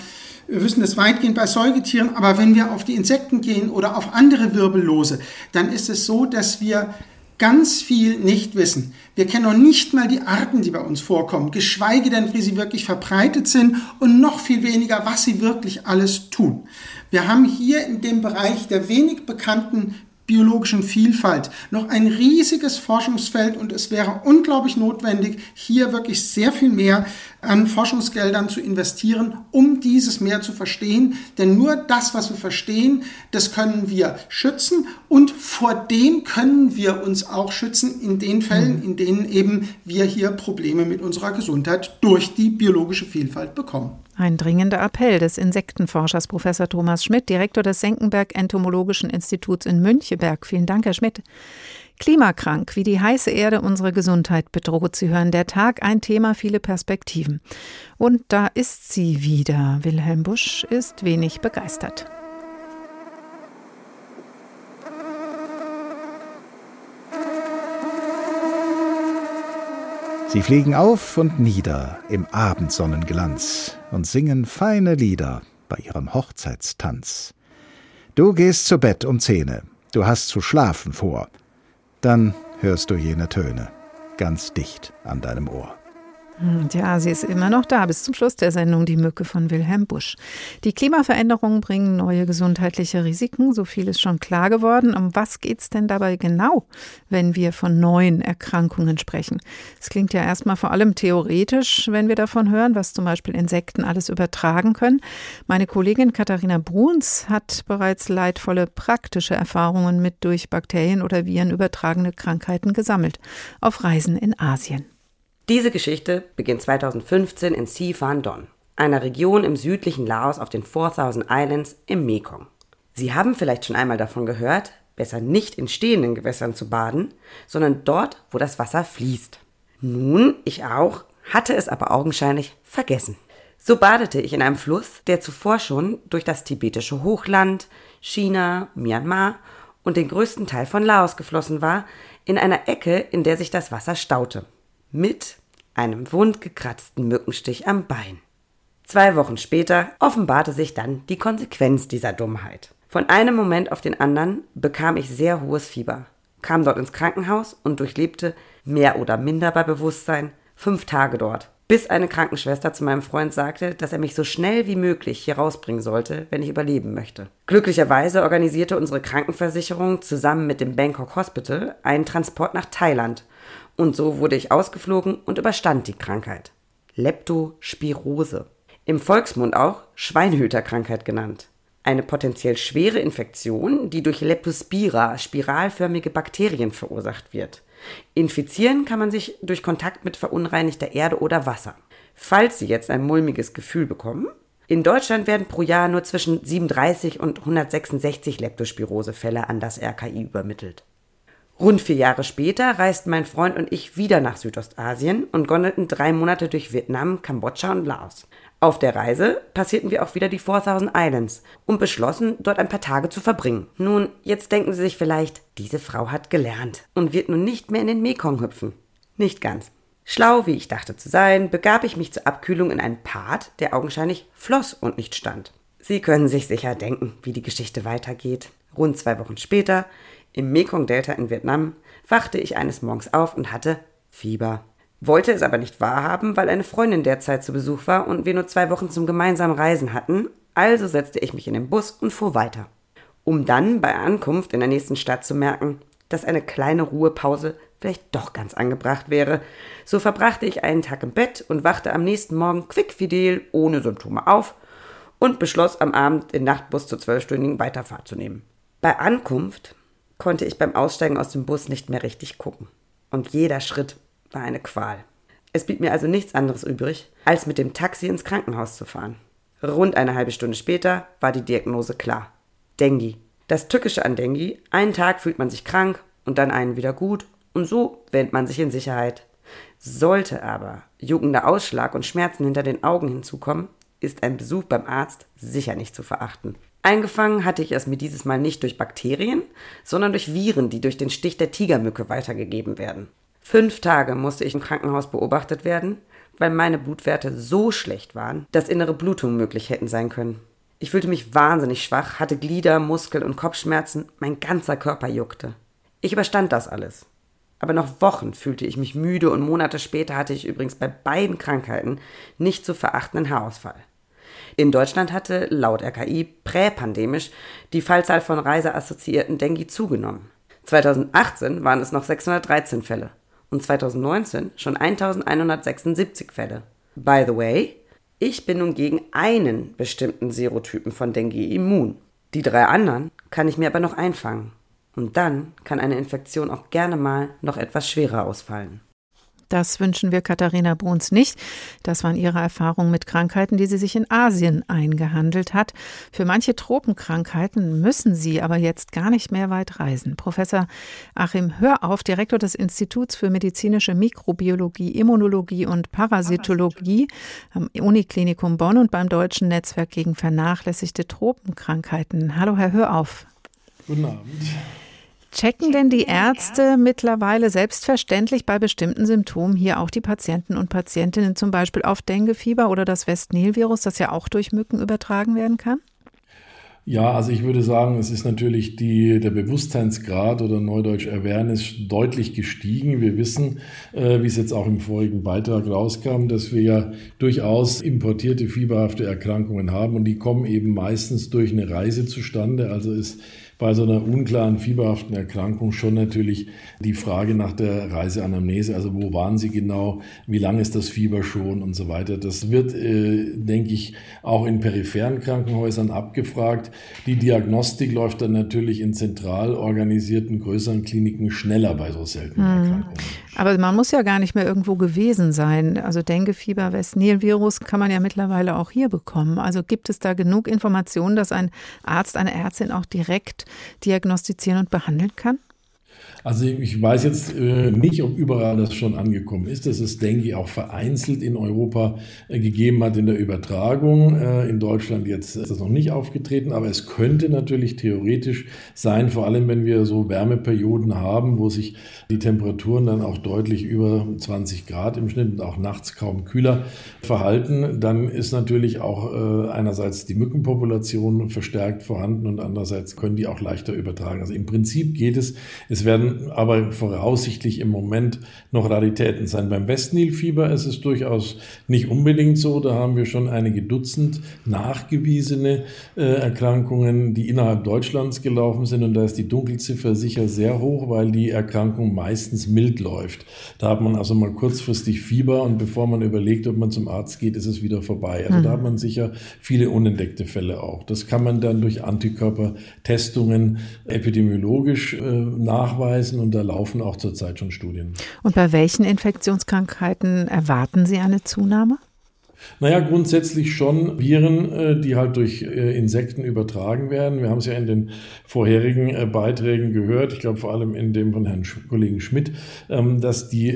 wir wissen das weitgehend bei Säugetieren, aber wenn wir auf die Insekten gehen oder auf andere Wirbellose, dann ist es so, dass wir ganz viel nicht wissen. Wir kennen noch nicht mal die Arten, die bei uns vorkommen, geschweige denn, wie sie wirklich verbreitet sind und noch viel weniger, was sie wirklich alles tun. Wir haben hier in dem Bereich der wenig bekannten biologischen Vielfalt noch ein riesiges Forschungsfeld und es wäre unglaublich notwendig, hier wirklich sehr viel mehr an Forschungsgeldern zu investieren, um dieses Meer zu verstehen. Denn nur das, was wir verstehen, das können wir schützen und vor dem können wir uns auch schützen in den Fällen, in denen eben wir hier Probleme mit unserer Gesundheit durch die biologische Vielfalt bekommen. Ein dringender Appell des Insektenforschers Professor Thomas Schmidt, Direktor des Senckenberg Entomologischen Instituts in Müncheberg. Vielen Dank, Herr Schmidt. Klimakrank, wie die heiße Erde unsere Gesundheit bedroht. Sie hören der Tag, ein Thema, viele Perspektiven. Und da ist sie wieder. Wilhelm Busch ist wenig begeistert. Sie fliegen auf und nieder im Abendsonnenglanz und singen feine Lieder bei ihrem Hochzeitstanz. Du gehst zu Bett um Zähne, du hast zu schlafen vor, dann hörst du jene Töne ganz dicht an deinem Ohr. Hm, ja, sie ist immer noch da, bis zum Schluss der Sendung Die Mücke von Wilhelm Busch. Die Klimaveränderungen bringen neue gesundheitliche Risiken, so viel ist schon klar geworden. Um was geht es denn dabei genau, wenn wir von neuen Erkrankungen sprechen? Es klingt ja erstmal vor allem theoretisch, wenn wir davon hören, was zum Beispiel Insekten alles übertragen können. Meine Kollegin Katharina Bruns hat bereits leidvolle praktische Erfahrungen mit durch Bakterien oder Viren übertragene Krankheiten gesammelt, auf Reisen in Asien. Diese Geschichte beginnt 2015 in Si Phan Don, einer Region im südlichen Laos auf den 4000 Islands im Mekong. Sie haben vielleicht schon einmal davon gehört, besser nicht in stehenden Gewässern zu baden, sondern dort, wo das Wasser fließt. Nun, ich auch, hatte es aber augenscheinlich vergessen. So badete ich in einem Fluss, der zuvor schon durch das tibetische Hochland, China, Myanmar und den größten Teil von Laos geflossen war, in einer Ecke, in der sich das Wasser staute mit einem wundgekratzten Mückenstich am Bein. Zwei Wochen später offenbarte sich dann die Konsequenz dieser Dummheit. Von einem Moment auf den anderen bekam ich sehr hohes Fieber, kam dort ins Krankenhaus und durchlebte, mehr oder minder bei Bewusstsein, fünf Tage dort, bis eine Krankenschwester zu meinem Freund sagte, dass er mich so schnell wie möglich hier rausbringen sollte, wenn ich überleben möchte. Glücklicherweise organisierte unsere Krankenversicherung zusammen mit dem Bangkok Hospital einen Transport nach Thailand und so wurde ich ausgeflogen und überstand die Krankheit. Leptospirose. Im Volksmund auch Schweinhüterkrankheit genannt. Eine potenziell schwere Infektion, die durch Leptospira, spiralförmige Bakterien verursacht wird. Infizieren kann man sich durch Kontakt mit verunreinigter Erde oder Wasser. Falls Sie jetzt ein mulmiges Gefühl bekommen, in Deutschland werden pro Jahr nur zwischen 37 und 166 Leptospirose-Fälle an das RKI übermittelt. Rund vier Jahre später reisten mein Freund und ich wieder nach Südostasien und gondelten drei Monate durch Vietnam, Kambodscha und Laos. Auf der Reise passierten wir auch wieder die 4000 Islands und beschlossen, dort ein paar Tage zu verbringen. Nun, jetzt denken Sie sich vielleicht, diese Frau hat gelernt und wird nun nicht mehr in den Mekong hüpfen. Nicht ganz. Schlau, wie ich dachte zu sein, begab ich mich zur Abkühlung in einen Part, der augenscheinlich floss und nicht stand. Sie können sich sicher denken, wie die Geschichte weitergeht. Rund zwei Wochen später im Mekong-Delta in Vietnam wachte ich eines Morgens auf und hatte Fieber. Wollte es aber nicht wahrhaben, weil eine Freundin derzeit zu Besuch war und wir nur zwei Wochen zum gemeinsamen Reisen hatten, also setzte ich mich in den Bus und fuhr weiter. Um dann bei Ankunft in der nächsten Stadt zu merken, dass eine kleine Ruhepause vielleicht doch ganz angebracht wäre. So verbrachte ich einen Tag im Bett und wachte am nächsten Morgen quickfidel ohne Symptome auf und beschloss am Abend den Nachtbus zur zwölfstündigen Weiterfahrt zu nehmen. Bei Ankunft konnte ich beim Aussteigen aus dem Bus nicht mehr richtig gucken. Und jeder Schritt war eine Qual. Es blieb mir also nichts anderes übrig, als mit dem Taxi ins Krankenhaus zu fahren. Rund eine halbe Stunde später war die Diagnose klar. Dengue. Das Tückische an Dengue, einen Tag fühlt man sich krank und dann einen wieder gut und so wähnt man sich in Sicherheit. Sollte aber juckender Ausschlag und Schmerzen hinter den Augen hinzukommen, ist ein Besuch beim Arzt sicher nicht zu verachten. Eingefangen hatte ich es mir dieses Mal nicht durch Bakterien, sondern durch Viren, die durch den Stich der Tigermücke weitergegeben werden. Fünf Tage musste ich im Krankenhaus beobachtet werden, weil meine Blutwerte so schlecht waren, dass innere Blutungen möglich hätten sein können. Ich fühlte mich wahnsinnig schwach, hatte Glieder, Muskel- und Kopfschmerzen, mein ganzer Körper juckte. Ich überstand das alles. Aber noch Wochen fühlte ich mich müde und Monate später hatte ich übrigens bei beiden Krankheiten nicht zu verachtenden Haarausfall. In Deutschland hatte laut RKI präpandemisch die Fallzahl von reiseassoziierten Dengue zugenommen. 2018 waren es noch 613 Fälle und 2019 schon 1176 Fälle. By the way, ich bin nun gegen einen bestimmten Serotypen von Dengue immun. Die drei anderen kann ich mir aber noch einfangen. Und dann kann eine Infektion auch gerne mal noch etwas schwerer ausfallen. Das wünschen wir Katharina Bruns nicht. Das waren ihre Erfahrungen mit Krankheiten, die sie sich in Asien eingehandelt hat. Für manche Tropenkrankheiten müssen sie aber jetzt gar nicht mehr weit reisen. Professor Achim Hörauf, Direktor des Instituts für medizinische Mikrobiologie, Immunologie und Parasitologie am Uniklinikum Bonn und beim Deutschen Netzwerk gegen vernachlässigte Tropenkrankheiten. Hallo, Herr Hörauf. Guten Abend. Checken denn die Ärzte mittlerweile selbstverständlich bei bestimmten Symptomen hier auch die Patienten und Patientinnen zum Beispiel auf Denguefieber oder das Westnil-Virus, das ja auch durch Mücken übertragen werden kann? Ja, also ich würde sagen, es ist natürlich die, der Bewusstseinsgrad oder Neudeutsch Awareness deutlich gestiegen. Wir wissen, äh, wie es jetzt auch im vorigen Beitrag rauskam, dass wir ja durchaus importierte fieberhafte Erkrankungen haben und die kommen eben meistens durch eine Reise zustande. Also ist bei so einer unklaren fieberhaften Erkrankung schon natürlich die Frage nach der Reiseanamnese, also wo waren Sie genau, wie lange ist das Fieber schon und so weiter. Das wird, äh, denke ich, auch in peripheren Krankenhäusern abgefragt. Die Diagnostik läuft dann natürlich in zentral organisierten größeren Kliniken schneller bei so seltenen hm. Erkrankungen. Aber man muss ja gar nicht mehr irgendwo gewesen sein. Also Denguefieber, West-Nil-Virus kann man ja mittlerweile auch hier bekommen. Also gibt es da genug Informationen, dass ein Arzt, eine Ärztin auch direkt diagnostizieren und behandeln kann? Also ich weiß jetzt äh, nicht, ob überall das schon angekommen ist, dass es Dengue auch vereinzelt in Europa äh, gegeben hat in der Übertragung. Äh, in Deutschland jetzt ist das noch nicht aufgetreten, aber es könnte natürlich theoretisch sein, vor allem wenn wir so Wärmeperioden haben, wo sich die Temperaturen dann auch deutlich über 20 Grad im Schnitt und auch nachts kaum kühler verhalten, dann ist natürlich auch äh, einerseits die Mückenpopulation verstärkt vorhanden und andererseits können die auch leichter übertragen. Also im Prinzip geht es, es werden aber voraussichtlich im Moment noch Raritäten sein. Beim Westnilfieber ist es durchaus nicht unbedingt so. Da haben wir schon einige Dutzend nachgewiesene äh, Erkrankungen, die innerhalb Deutschlands gelaufen sind. Und da ist die Dunkelziffer sicher sehr hoch, weil die Erkrankung meistens mild läuft. Da hat man also mal kurzfristig Fieber und bevor man überlegt, ob man zum Arzt geht, ist es wieder vorbei. Also mhm. da hat man sicher viele unentdeckte Fälle auch. Das kann man dann durch Antikörpertestungen epidemiologisch äh, nachweisen nachweisen und da laufen auch zurzeit schon Studien. Und bei welchen Infektionskrankheiten erwarten Sie eine Zunahme? Naja, grundsätzlich schon Viren, äh, die halt durch äh, Insekten übertragen werden. Wir haben es ja in den vorherigen äh, Beiträgen gehört, ich glaube vor allem in dem von Herrn Kollegen Schmidt, ähm, dass die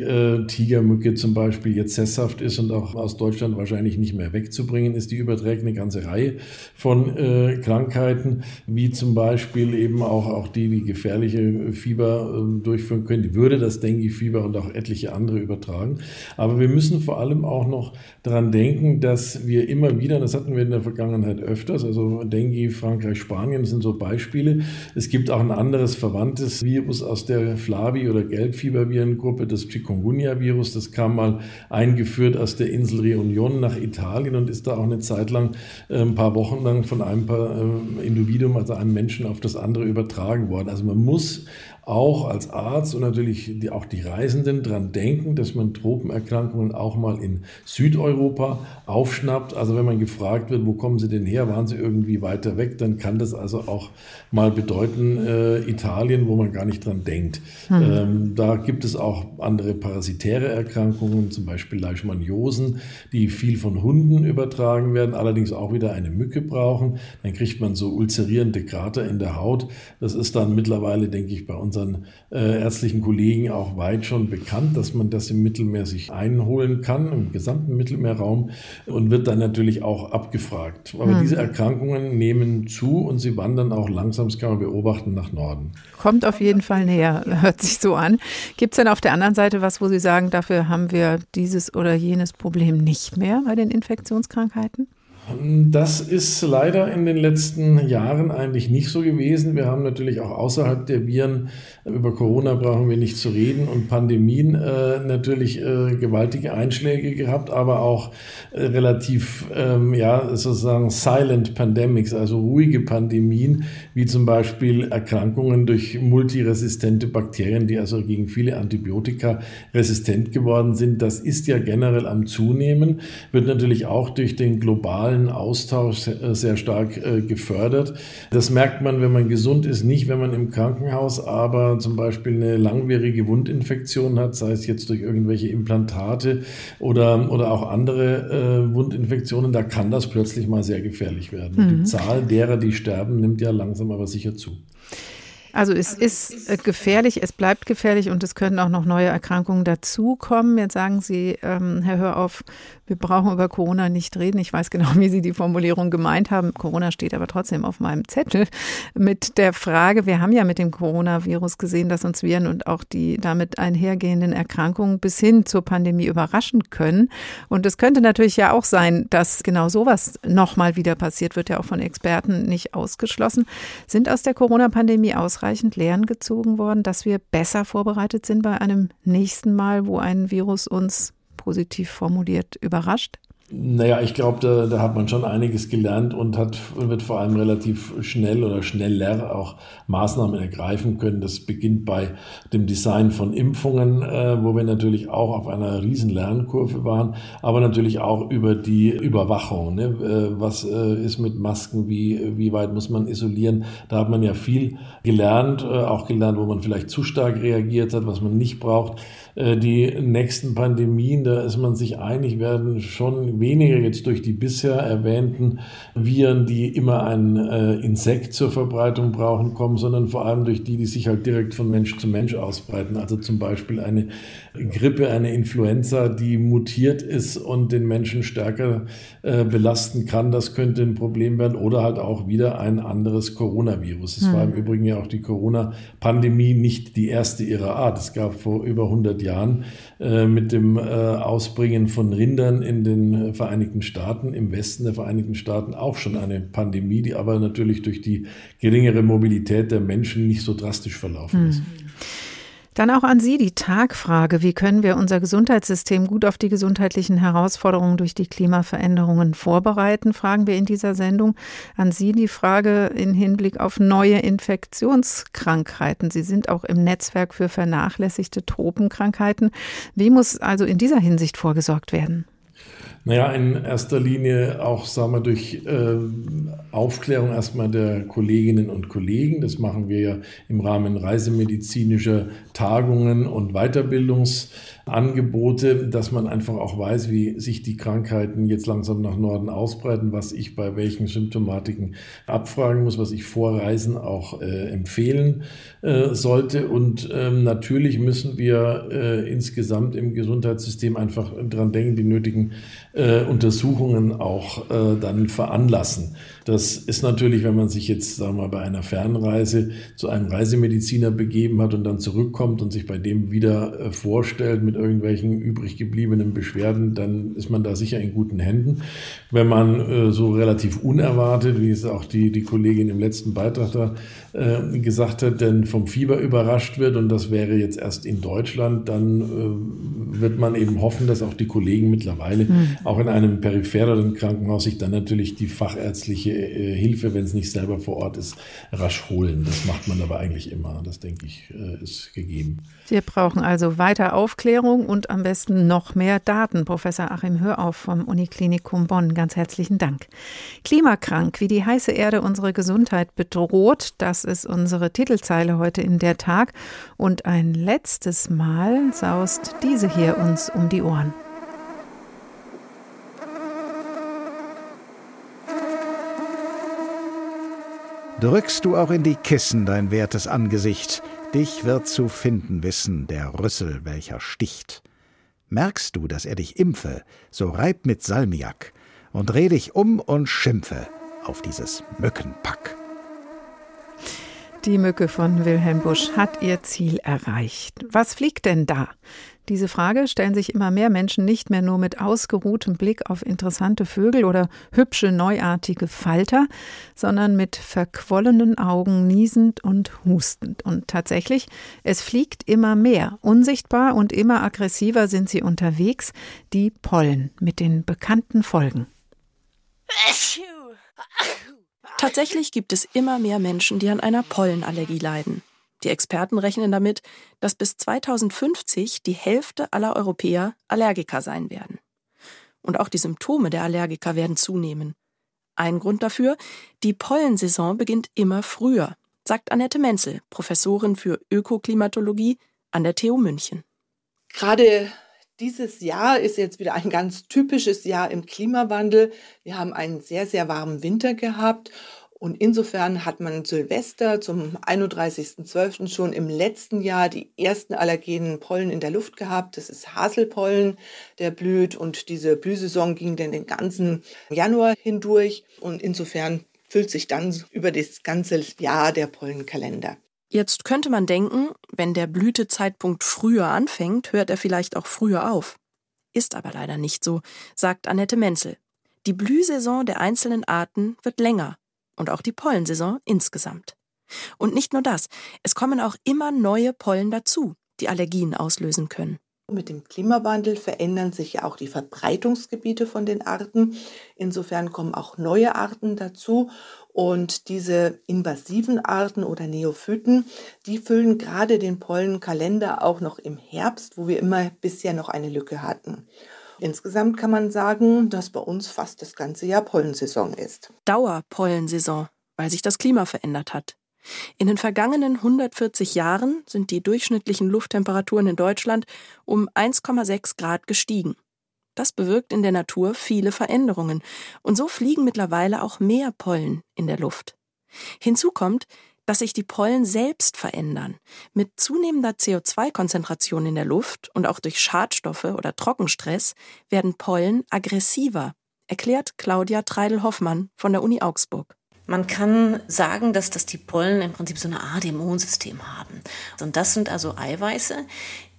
Tigermücke zum Beispiel jetzt sesshaft ist und auch aus Deutschland wahrscheinlich nicht mehr wegzubringen ist. Die überträgt eine ganze Reihe von Krankheiten, wie zum Beispiel eben auch, auch die, die gefährliche Fieber ähm, durchführen können. Die würde das Dengue-Fieber und auch etliche andere übertragen. Aber wir müssen vor allem auch noch daran denken, denken, dass wir immer wieder, das hatten wir in der Vergangenheit öfters, also Dengue, Frankreich, Spanien sind so Beispiele. Es gibt auch ein anderes verwandtes Virus aus der Flavi- oder Gelbfiebervirengruppe, das Chikungunya-Virus. Das kam mal eingeführt aus der Insel Reunion nach Italien und ist da auch eine Zeit lang, äh, ein paar Wochen lang von einem äh, Individuum, also einem Menschen auf das andere übertragen worden. Also man muss auch als Arzt und natürlich die, auch die Reisenden dran denken, dass man Tropenerkrankungen auch mal in Südeuropa aufschnappt. Also wenn man gefragt wird, wo kommen Sie denn her, waren Sie irgendwie weiter weg, dann kann das also auch mal bedeuten äh, Italien, wo man gar nicht dran denkt. Mhm. Ähm, da gibt es auch andere parasitäre Erkrankungen, zum Beispiel Leishmaniosen, die viel von Hunden übertragen werden, allerdings auch wieder eine Mücke brauchen. Dann kriegt man so ulcerierende Krater in der Haut. Das ist dann mittlerweile, denke ich, bei uns unseren äh, ärztlichen Kollegen auch weit schon bekannt, dass man das im Mittelmeer sich einholen kann, im gesamten Mittelmeerraum und wird dann natürlich auch abgefragt. Aber mhm. diese Erkrankungen nehmen zu und sie wandern auch langsam, das kann man beobachten, nach Norden. Kommt auf jeden Fall näher, hört sich so an. Gibt es denn auf der anderen Seite was, wo Sie sagen, dafür haben wir dieses oder jenes Problem nicht mehr bei den Infektionskrankheiten? Das ist leider in den letzten Jahren eigentlich nicht so gewesen. Wir haben natürlich auch außerhalb der Viren, über Corona brauchen wir nicht zu reden, und Pandemien äh, natürlich äh, gewaltige Einschläge gehabt, aber auch äh, relativ, ähm, ja, sozusagen silent pandemics, also ruhige Pandemien, wie zum Beispiel Erkrankungen durch multiresistente Bakterien, die also gegen viele Antibiotika resistent geworden sind. Das ist ja generell am Zunehmen, wird natürlich auch durch den globalen sozialen Austausch äh, sehr stark äh, gefördert. Das merkt man, wenn man gesund ist, nicht, wenn man im Krankenhaus aber zum Beispiel eine langwierige Wundinfektion hat, sei es jetzt durch irgendwelche Implantate oder, oder auch andere äh, Wundinfektionen, da kann das plötzlich mal sehr gefährlich werden. Mhm. Die Zahl derer, die sterben, nimmt ja langsam aber sicher zu. Also es ist äh, gefährlich, es bleibt gefährlich und es können auch noch neue Erkrankungen dazukommen. Jetzt sagen Sie, ähm, Herr Hörauf, wir brauchen über Corona nicht reden. Ich weiß genau, wie Sie die Formulierung gemeint haben. Corona steht aber trotzdem auf meinem Zettel mit der Frage, wir haben ja mit dem Coronavirus gesehen, dass uns Viren und auch die damit einhergehenden Erkrankungen bis hin zur Pandemie überraschen können. Und es könnte natürlich ja auch sein, dass genau sowas nochmal wieder passiert, wird ja auch von Experten nicht ausgeschlossen. Sind aus der Corona-Pandemie ausreichend Lehren gezogen worden, dass wir besser vorbereitet sind bei einem nächsten Mal, wo ein Virus uns positiv formuliert überrascht? Naja, ich glaube, da, da hat man schon einiges gelernt und hat, wird vor allem relativ schnell oder schneller auch Maßnahmen ergreifen können. Das beginnt bei dem Design von Impfungen, äh, wo wir natürlich auch auf einer riesen Lernkurve waren, aber natürlich auch über die Überwachung. Ne? Äh, was äh, ist mit Masken, wie, wie weit muss man isolieren? Da hat man ja viel gelernt, äh, auch gelernt, wo man vielleicht zu stark reagiert hat, was man nicht braucht. Äh, die nächsten Pandemien, da ist man sich einig, werden schon weniger jetzt durch die bisher erwähnten Viren, die immer ein äh, Insekt zur Verbreitung brauchen, kommen, sondern vor allem durch die, die sich halt direkt von Mensch zu Mensch ausbreiten. Also zum Beispiel eine Grippe, eine Influenza, die mutiert ist und den Menschen stärker äh, belasten kann. Das könnte ein Problem werden oder halt auch wieder ein anderes Coronavirus. Es hm. war im Übrigen ja auch die Corona-Pandemie nicht die erste ihrer Art. Es gab vor über 100 Jahren äh, mit dem äh, Ausbringen von Rindern in den Vereinigten Staaten, im Westen der Vereinigten Staaten auch schon eine Pandemie, die aber natürlich durch die geringere Mobilität der Menschen nicht so drastisch verlaufen hm. ist. Dann auch an Sie die Tagfrage. Wie können wir unser Gesundheitssystem gut auf die gesundheitlichen Herausforderungen durch die Klimaveränderungen vorbereiten, fragen wir in dieser Sendung. An Sie die Frage in Hinblick auf neue Infektionskrankheiten. Sie sind auch im Netzwerk für vernachlässigte Tropenkrankheiten. Wie muss also in dieser Hinsicht vorgesorgt werden? Naja, in erster Linie auch, sagen wir, durch äh, Aufklärung erstmal der Kolleginnen und Kollegen. Das machen wir ja im Rahmen reisemedizinischer Tagungen und Weiterbildungs- Angebote, dass man einfach auch weiß, wie sich die Krankheiten jetzt langsam nach Norden ausbreiten, was ich bei welchen Symptomatiken abfragen muss, was ich vor Reisen auch äh, empfehlen äh, sollte. Und ähm, natürlich müssen wir äh, insgesamt im Gesundheitssystem einfach dran denken, die nötigen Untersuchungen auch äh, dann veranlassen. Das ist natürlich, wenn man sich jetzt, sagen wir mal, bei einer Fernreise zu einem Reisemediziner begeben hat und dann zurückkommt und sich bei dem wieder äh, vorstellt mit irgendwelchen übrig gebliebenen Beschwerden, dann ist man da sicher in guten Händen. Wenn man äh, so relativ unerwartet, wie es auch die, die Kollegin im letzten Beitrag da äh, gesagt hat, denn vom Fieber überrascht wird und das wäre jetzt erst in Deutschland, dann äh, wird man eben hoffen, dass auch die Kollegen mittlerweile mhm. auch in einem periphereren Krankenhaus sich dann natürlich die fachärztliche äh, Hilfe, wenn es nicht selber vor Ort ist, rasch holen. Das macht man aber eigentlich immer. Das denke ich, äh, ist gegeben. Wir brauchen also weiter Aufklärung und am besten noch mehr Daten. Professor Achim Hörauf vom Uniklinikum Bonn, ganz herzlichen Dank. Klimakrank, wie die heiße Erde unsere Gesundheit bedroht, das ist unsere Titelzeile heute in der Tag. Und ein letztes Mal saust diese hier uns um die Ohren. Drückst du auch in die Kissen dein wertes Angesicht, Dich wird zu finden wissen der Rüssel, welcher sticht. Merkst du, dass er dich impfe, so reib mit Salmiak und dreh dich um und schimpfe auf dieses Mückenpack. Die Mücke von Wilhelm Busch hat ihr Ziel erreicht. Was fliegt denn da? Diese Frage stellen sich immer mehr Menschen nicht mehr nur mit ausgeruhtem Blick auf interessante Vögel oder hübsche neuartige Falter, sondern mit verquollenen Augen niesend und hustend. Und tatsächlich, es fliegt immer mehr. Unsichtbar und immer aggressiver sind sie unterwegs, die Pollen mit den bekannten Folgen. Tatsächlich gibt es immer mehr Menschen, die an einer Pollenallergie leiden. Die Experten rechnen damit, dass bis 2050 die Hälfte aller Europäer Allergiker sein werden. Und auch die Symptome der Allergiker werden zunehmen. Ein Grund dafür, die Pollensaison beginnt immer früher, sagt Annette Menzel, Professorin für Ökoklimatologie an der TU München. Gerade dieses Jahr ist jetzt wieder ein ganz typisches Jahr im Klimawandel. Wir haben einen sehr, sehr warmen Winter gehabt und insofern hat man Silvester zum 31.12. schon im letzten Jahr die ersten allergenen Pollen in der Luft gehabt. Das ist Haselpollen, der blüht und diese Blühsaison ging dann den ganzen Januar hindurch und insofern füllt sich dann über das ganze Jahr der Pollenkalender. Jetzt könnte man denken, wenn der Blütezeitpunkt früher anfängt, hört er vielleicht auch früher auf. Ist aber leider nicht so, sagt Annette Menzel. Die Blühsaison der einzelnen Arten wird länger und auch die Pollensaison insgesamt. Und nicht nur das, es kommen auch immer neue Pollen dazu, die Allergien auslösen können. Mit dem Klimawandel verändern sich ja auch die Verbreitungsgebiete von den Arten. Insofern kommen auch neue Arten dazu. Und diese invasiven Arten oder Neophyten, die füllen gerade den Pollenkalender auch noch im Herbst, wo wir immer bisher noch eine Lücke hatten. Insgesamt kann man sagen, dass bei uns fast das ganze Jahr Pollensaison ist. Dauerpollensaison, weil sich das Klima verändert hat. In den vergangenen 140 Jahren sind die durchschnittlichen Lufttemperaturen in Deutschland um 1,6 Grad gestiegen. Das bewirkt in der Natur viele Veränderungen und so fliegen mittlerweile auch mehr Pollen in der Luft. Hinzu kommt, dass sich die Pollen selbst verändern. Mit zunehmender CO2-Konzentration in der Luft und auch durch Schadstoffe oder Trockenstress werden Pollen aggressiver, erklärt Claudia Treidel-Hoffmann von der Uni Augsburg. Man kann sagen, dass das die Pollen im Prinzip so eine Art Immunsystem haben. Und das sind also Eiweiße,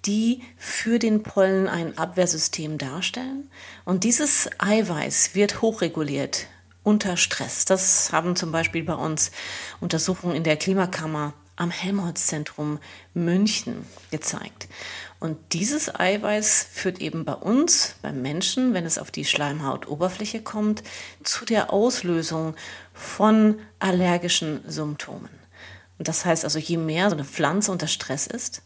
die für den Pollen ein Abwehrsystem darstellen. Und dieses Eiweiß wird hochreguliert unter Stress. Das haben zum Beispiel bei uns Untersuchungen in der Klimakammer am Helmholtz-Zentrum München gezeigt. Und dieses Eiweiß führt eben bei uns, beim Menschen, wenn es auf die Schleimhautoberfläche kommt, zu der Auslösung von allergischen Symptomen. Und das heißt also, je mehr so eine Pflanze unter Stress ist,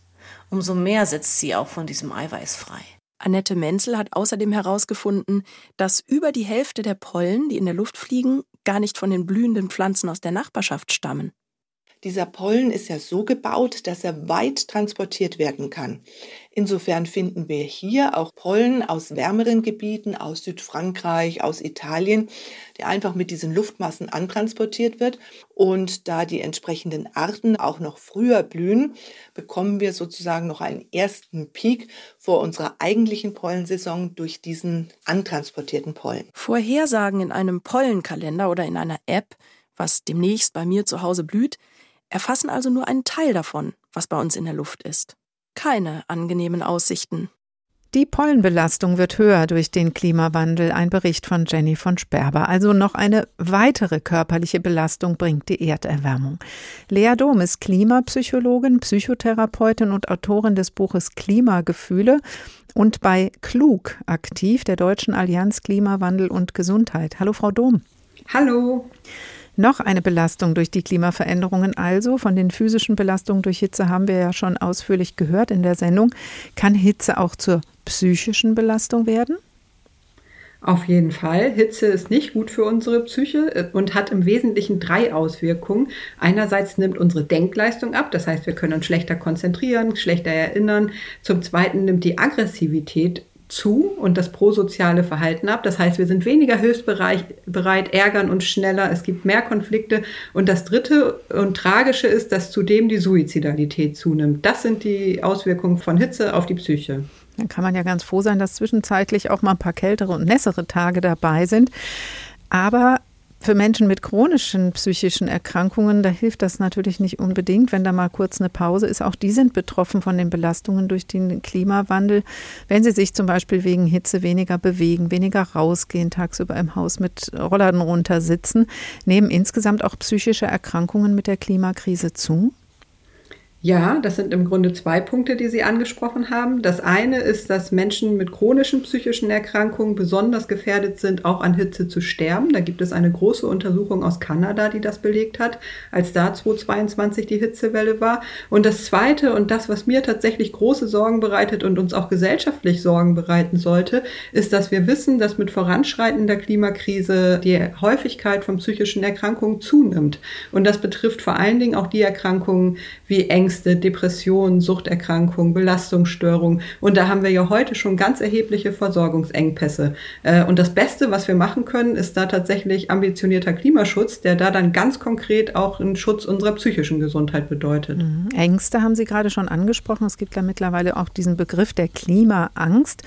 umso mehr setzt sie auch von diesem Eiweiß frei. Annette Menzel hat außerdem herausgefunden, dass über die Hälfte der Pollen, die in der Luft fliegen, gar nicht von den blühenden Pflanzen aus der Nachbarschaft stammen. Dieser Pollen ist ja so gebaut, dass er weit transportiert werden kann. Insofern finden wir hier auch Pollen aus wärmeren Gebieten, aus Südfrankreich, aus Italien, der einfach mit diesen Luftmassen antransportiert wird. Und da die entsprechenden Arten auch noch früher blühen, bekommen wir sozusagen noch einen ersten Peak vor unserer eigentlichen Pollensaison durch diesen antransportierten Pollen. Vorhersagen in einem Pollenkalender oder in einer App, was demnächst bei mir zu Hause blüht, erfassen also nur einen Teil davon, was bei uns in der Luft ist. Keine angenehmen Aussichten. Die Pollenbelastung wird höher durch den Klimawandel, ein Bericht von Jenny von Sperber. Also noch eine weitere körperliche Belastung bringt die Erderwärmung. Lea Dom ist Klimapsychologin, Psychotherapeutin und Autorin des Buches Klimagefühle und bei Klug aktiv, der Deutschen Allianz Klimawandel und Gesundheit. Hallo, Frau Dom. Hallo. Noch eine Belastung durch die Klimaveränderungen also. Von den physischen Belastungen durch Hitze haben wir ja schon ausführlich gehört in der Sendung. Kann Hitze auch zur psychischen Belastung werden? Auf jeden Fall. Hitze ist nicht gut für unsere Psyche äh, und hat im Wesentlichen drei Auswirkungen. Einerseits nimmt unsere Denkleistung ab, das heißt, wir können uns schlechter konzentrieren, schlechter erinnern. Zum Zweiten nimmt die Aggressivität zu und das prosoziale Verhalten ab. Das heißt, wir sind weniger hilfsbereit, ärgern uns schneller, es gibt mehr Konflikte. Und das Dritte und Tragische ist, dass zudem die Suizidalität zunimmt. Das sind die Auswirkungen von Hitze auf die Psyche. Dann kann man ja ganz froh sein, dass zwischenzeitlich auch mal ein paar kältere und nässere Tage dabei sind. Aber Für Menschen mit chronischen psychischen Erkrankungen, da hilft das natürlich nicht unbedingt, wenn da mal kurz eine Pause ist. Auch die sind betroffen von den Belastungen durch den Klimawandel. Wenn sie sich zum Beispiel wegen Hitze weniger bewegen, weniger rausgehen, tagsüber im Haus mit Rollern runter sitzen, nehmen insgesamt auch psychische Erkrankungen mit der Klimakrise zu? Ja, das sind im Grunde zwei Punkte, die Sie angesprochen haben. Das eine ist, dass Menschen mit chronischen psychischen Erkrankungen besonders gefährdet sind, auch an Hitze zu sterben. Da gibt es eine große Untersuchung aus Kanada, die das belegt hat, als da 2022 die Hitzewelle war. Und das zweite und das, was mir tatsächlich große Sorgen bereitet und uns auch gesellschaftlich Sorgen bereiten sollte, ist, dass wir wissen, dass mit voranschreitender Klimakrise die Häufigkeit von psychischen Erkrankungen zunimmt. Und das betrifft vor allen Dingen auch die Erkrankungen wie Ängste, Ängste, Depressionen, Suchterkrankungen, Belastungsstörungen. Und da haben wir ja heute schon ganz erhebliche Versorgungsengpässe. Äh, und das Beste, was wir machen können, ist da tatsächlich ambitionierter Klimaschutz, der da dann ganz konkret auch einen Schutz unserer psychischen Gesundheit bedeutet. Mhm. Ängste haben Sie gerade schon angesprochen. Es gibt ja mittlerweile auch diesen Begriff der Klimaangst.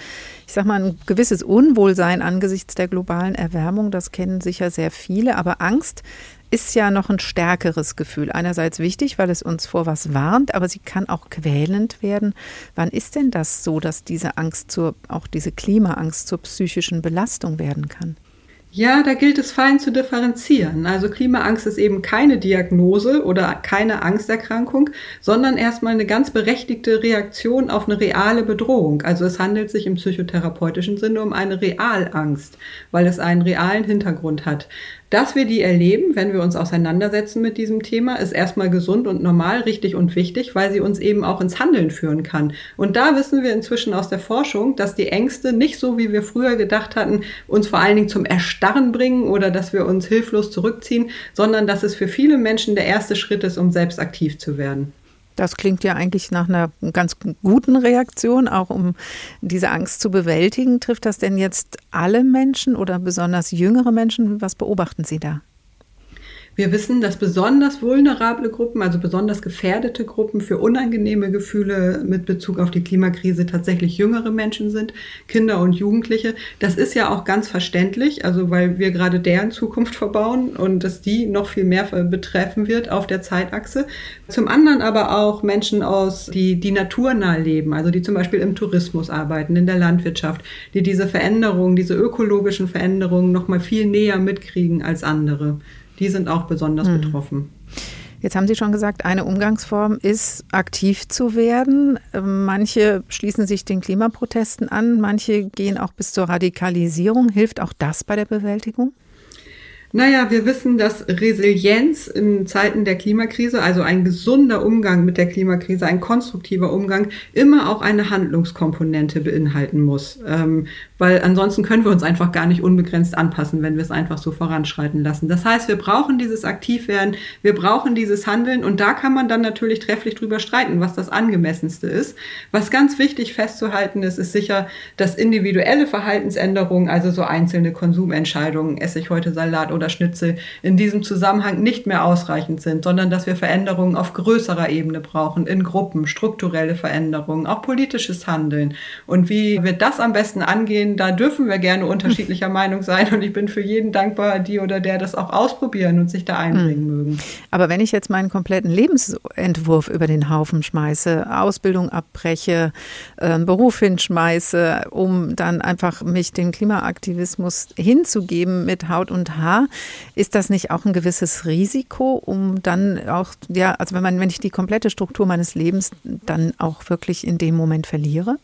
Ich sage mal, ein gewisses Unwohlsein angesichts der globalen Erwärmung, das kennen sicher sehr viele. Aber Angst ist ja noch ein stärkeres Gefühl. Einerseits wichtig, weil es uns vor was warnt, aber sie kann auch quälend werden. Wann ist denn das so, dass diese Angst zur, auch diese Klimaangst zur psychischen Belastung werden kann? Ja, da gilt es fein zu differenzieren. Also Klimaangst ist eben keine Diagnose oder keine Angsterkrankung, sondern erstmal eine ganz berechtigte Reaktion auf eine reale Bedrohung. Also es handelt sich im psychotherapeutischen Sinne um eine Realangst, weil es einen realen Hintergrund hat. Dass wir die erleben, wenn wir uns auseinandersetzen mit diesem Thema, ist erstmal gesund und normal, richtig und wichtig, weil sie uns eben auch ins Handeln führen kann. Und da wissen wir inzwischen aus der Forschung, dass die Ängste nicht so, wie wir früher gedacht hatten, uns vor allen Dingen zum Erstarren bringen oder dass wir uns hilflos zurückziehen, sondern dass es für viele Menschen der erste Schritt ist, um selbst aktiv zu werden. Das klingt ja eigentlich nach einer ganz guten Reaktion, auch um diese Angst zu bewältigen. Trifft das denn jetzt alle Menschen oder besonders jüngere Menschen? Was beobachten Sie da? Wir wissen, dass besonders vulnerable Gruppen, also besonders gefährdete Gruppen für unangenehme Gefühle mit Bezug auf die Klimakrise tatsächlich jüngere Menschen sind, Kinder und Jugendliche. Das ist ja auch ganz verständlich, also weil wir gerade deren Zukunft verbauen und dass die noch viel mehr betreffen wird auf der Zeitachse. Zum anderen aber auch Menschen aus, die, die naturnah leben, also die zum Beispiel im Tourismus arbeiten, in der Landwirtschaft, die diese Veränderungen, diese ökologischen Veränderungen noch mal viel näher mitkriegen als andere die sind auch besonders hm. betroffen. Jetzt haben Sie schon gesagt, eine Umgangsform ist, aktiv zu werden. Manche schließen sich den Klimaprotesten an, manche gehen auch bis zur Radikalisierung. Hilft auch das bei der Bewältigung? Naja, wir wissen, dass Resilienz in Zeiten der Klimakrise, also ein gesunder Umgang mit der Klimakrise, ein konstruktiver Umgang, immer auch eine Handlungskomponente beinhalten muss. Ähm, weil ansonsten können wir uns einfach gar nicht unbegrenzt anpassen, wenn wir es einfach so voranschreiten lassen. Das heißt, wir brauchen dieses Aktivwerden, wir brauchen dieses Handeln und da kann man dann natürlich trefflich drüber streiten, was das angemessenste ist. Was ganz wichtig festzuhalten ist, ist sicher, dass individuelle Verhaltensänderungen, also so einzelne Konsumentscheidungen, esse ich heute Salat oder Schnitzel, in diesem Zusammenhang nicht mehr ausreichend sind, sondern dass wir Veränderungen auf größerer Ebene brauchen, in Gruppen, strukturelle Veränderungen, auch politisches Handeln. Und wie wir das am besten angehen, da dürfen wir gerne unterschiedlicher Meinung sein und ich bin für jeden dankbar, die oder der das auch ausprobieren und sich da einbringen mhm. mögen. Aber wenn ich jetzt meinen kompletten Lebensentwurf über den Haufen schmeiße, Ausbildung abbreche, äh, Beruf hinschmeiße, um dann einfach mich dem Klimaaktivismus hinzugeben mit Haut und Haar, ist das nicht auch ein gewisses Risiko, um dann auch, ja, also wenn man, wenn ich die komplette Struktur meines Lebens dann auch wirklich in dem Moment verliere?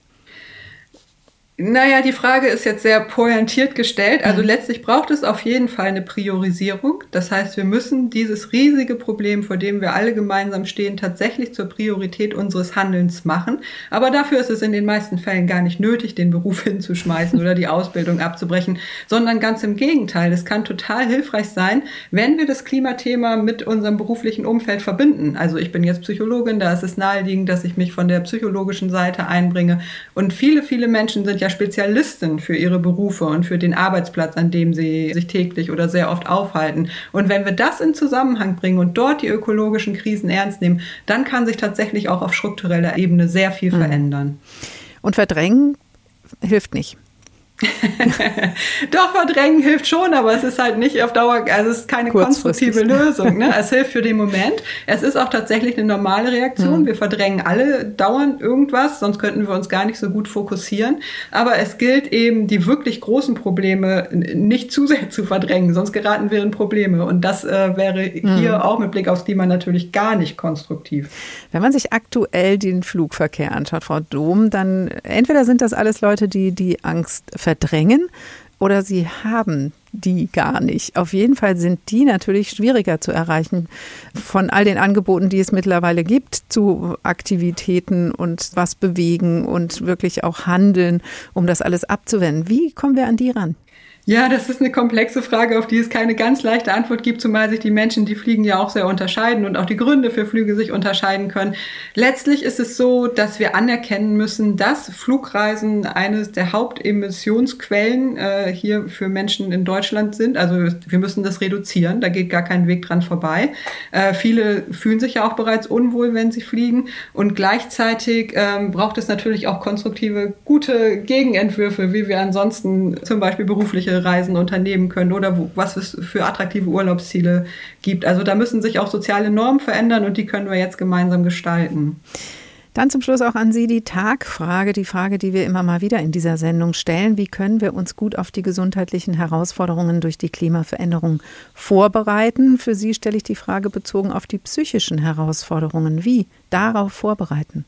Naja, die Frage ist jetzt sehr pointiert gestellt. Also mhm. letztlich braucht es auf jeden Fall eine Priorisierung. Das heißt, wir müssen dieses riesige Problem, vor dem wir alle gemeinsam stehen, tatsächlich zur Priorität unseres Handelns machen. Aber dafür ist es in den meisten Fällen gar nicht nötig, den Beruf hinzuschmeißen oder die Ausbildung abzubrechen, sondern ganz im Gegenteil. Es kann total hilfreich sein, wenn wir das Klimathema mit unserem beruflichen Umfeld verbinden. Also ich bin jetzt Psychologin, da ist es naheliegend, dass ich mich von der psychologischen Seite einbringe. Und viele, viele Menschen sind ja Spezialistin für ihre Berufe und für den Arbeitsplatz, an dem sie sich täglich oder sehr oft aufhalten. Und wenn wir das in Zusammenhang bringen und dort die ökologischen Krisen ernst nehmen, dann kann sich tatsächlich auch auf struktureller Ebene sehr viel mhm. verändern. Und verdrängen hilft nicht. Doch, verdrängen hilft schon, aber es ist halt nicht auf Dauer, also es ist keine konstruktive Lösung. Ne? Es hilft für den Moment. Es ist auch tatsächlich eine normale Reaktion. Mhm. Wir verdrängen alle dauernd irgendwas, sonst könnten wir uns gar nicht so gut fokussieren. Aber es gilt eben, die wirklich großen Probleme nicht zu sehr zu verdrängen, sonst geraten wir in Probleme. Und das äh, wäre mhm. hier auch mit Blick aufs Klima natürlich gar nicht konstruktiv. Wenn man sich aktuell den Flugverkehr anschaut, Frau Dom, dann entweder sind das alles Leute, die die Angst verdrängen oder sie haben die gar nicht. Auf jeden Fall sind die natürlich schwieriger zu erreichen von all den Angeboten, die es mittlerweile gibt zu Aktivitäten und was bewegen und wirklich auch handeln, um das alles abzuwenden. Wie kommen wir an die ran? Ja, das ist eine komplexe Frage, auf die es keine ganz leichte Antwort gibt, zumal sich die Menschen, die fliegen, ja auch sehr unterscheiden und auch die Gründe für Flüge sich unterscheiden können. Letztlich ist es so, dass wir anerkennen müssen, dass Flugreisen eines der Hauptemissionsquellen äh, hier für Menschen in Deutschland sind. Also wir müssen das reduzieren, da geht gar kein Weg dran vorbei. Äh, viele fühlen sich ja auch bereits unwohl, wenn sie fliegen und gleichzeitig ähm, braucht es natürlich auch konstruktive, gute Gegenentwürfe, wie wir ansonsten zum Beispiel berufliche welche Reisen unternehmen können oder wo, was es für attraktive Urlaubsziele gibt. Also da müssen sich auch soziale Normen verändern und die können wir jetzt gemeinsam gestalten. Dann zum Schluss auch an Sie die Tagfrage, die Frage, die wir immer mal wieder in dieser Sendung stellen. Wie können wir uns gut auf die gesundheitlichen Herausforderungen durch die Klimaveränderung vorbereiten? Für Sie stelle ich die Frage bezogen auf die psychischen Herausforderungen. Wie darauf vorbereiten?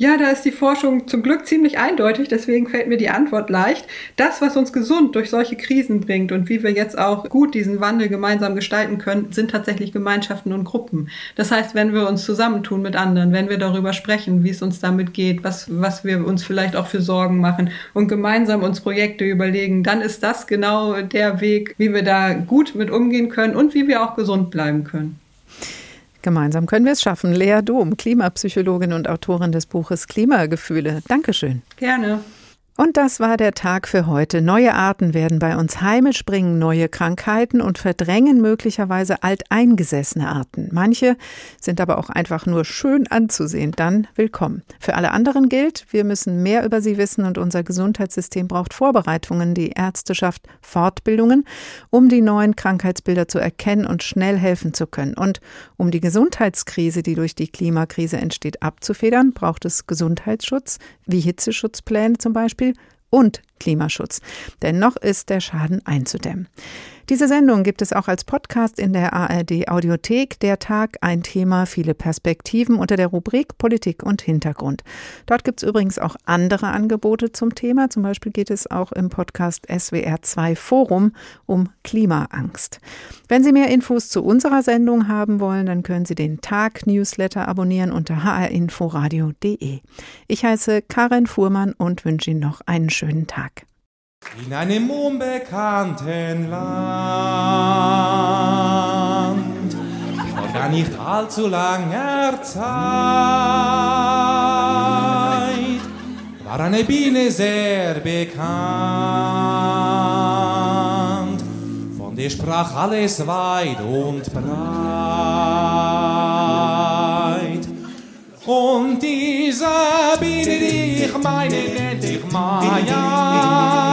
Ja, da ist die Forschung zum Glück ziemlich eindeutig, deswegen fällt mir die Antwort leicht. Das, was uns gesund durch solche Krisen bringt und wie wir jetzt auch gut diesen Wandel gemeinsam gestalten können, sind tatsächlich Gemeinschaften und Gruppen. Das heißt, wenn wir uns zusammentun mit anderen, wenn wir darüber sprechen, wie es uns damit geht, was, was wir uns vielleicht auch für Sorgen machen und gemeinsam uns Projekte überlegen, dann ist das genau der Weg, wie wir da gut mit umgehen können und wie wir auch gesund bleiben können. Gemeinsam können wir es schaffen. Lea Dom, Klimapsychologin und Autorin des Buches Klimagefühle. Dankeschön. Gerne. Und das war der Tag für heute. Neue Arten werden bei uns heimisch, bringen neue Krankheiten und verdrängen möglicherweise alteingesessene Arten. Manche sind aber auch einfach nur schön anzusehen. Dann willkommen. Für alle anderen gilt, wir müssen mehr über sie wissen und unser Gesundheitssystem braucht Vorbereitungen, die Ärzteschaft Fortbildungen, um die neuen Krankheitsbilder zu erkennen und schnell helfen zu können. Und um die Gesundheitskrise, die durch die Klimakrise entsteht, abzufedern, braucht es Gesundheitsschutz, wie Hitzeschutzpläne zum Beispiel und Klimaschutz. Denn noch ist der Schaden einzudämmen. Diese Sendung gibt es auch als Podcast in der ARD Audiothek. Der Tag, ein Thema, viele Perspektiven unter der Rubrik Politik und Hintergrund. Dort gibt es übrigens auch andere Angebote zum Thema. Zum Beispiel geht es auch im Podcast SWR 2 Forum um Klimaangst. Wenn Sie mehr Infos zu unserer Sendung haben wollen, dann können Sie den Tag-Newsletter abonnieren unter hrinforadio.de. Ich heiße Karin Fuhrmann und wünsche Ihnen noch einen schönen Tag. In einem unbekannten Land, vor gar nicht allzu langer Zeit, war eine Biene sehr bekannt, von der sprach alles weit und breit. Und diese Biene, die ich meine, nennt sich Maya.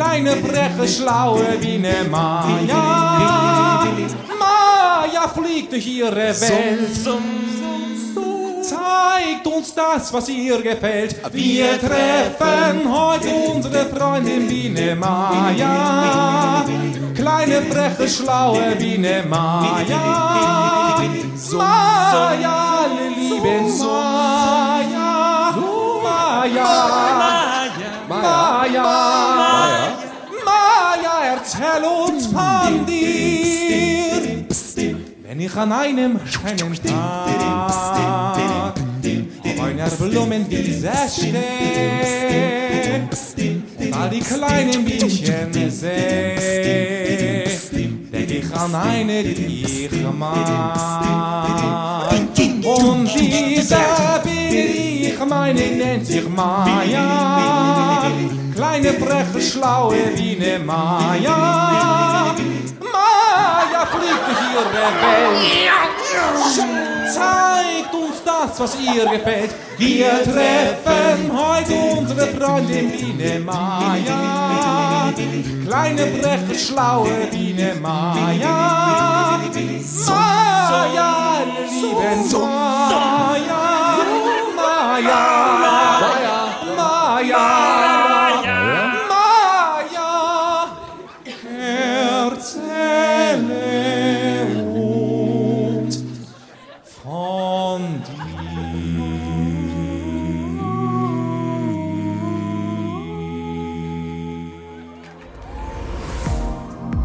Kleine, freche, schlaue Biene Maya. Maya fliegt durch ihre Welt. Zeigt uns das, was ihr gefällt. Wir treffen heute unsere Freundin Biene Maya. Kleine, freche, schlaue Biene Maya. Maya, lieben Maya. Maya. Maya. Maya, erzähl uns von dir. Wenn ich an einem schönen Tag auf einer Blumenwiese stehe und all die kleinen Bienchen sehe, denk ich an eine, die ich mag. Und diese ich meine, nennt sich Maya. Kleine, freche, schlaue Biene Maya. Maya fliegt durch ihre Welt. Zeigt uns das, was ihr gefällt. Wir treffen heute unsere Freundin Biene Maya. Kleine, freche, schlaue Biene Maya. Maya, lieben Maya. Maya.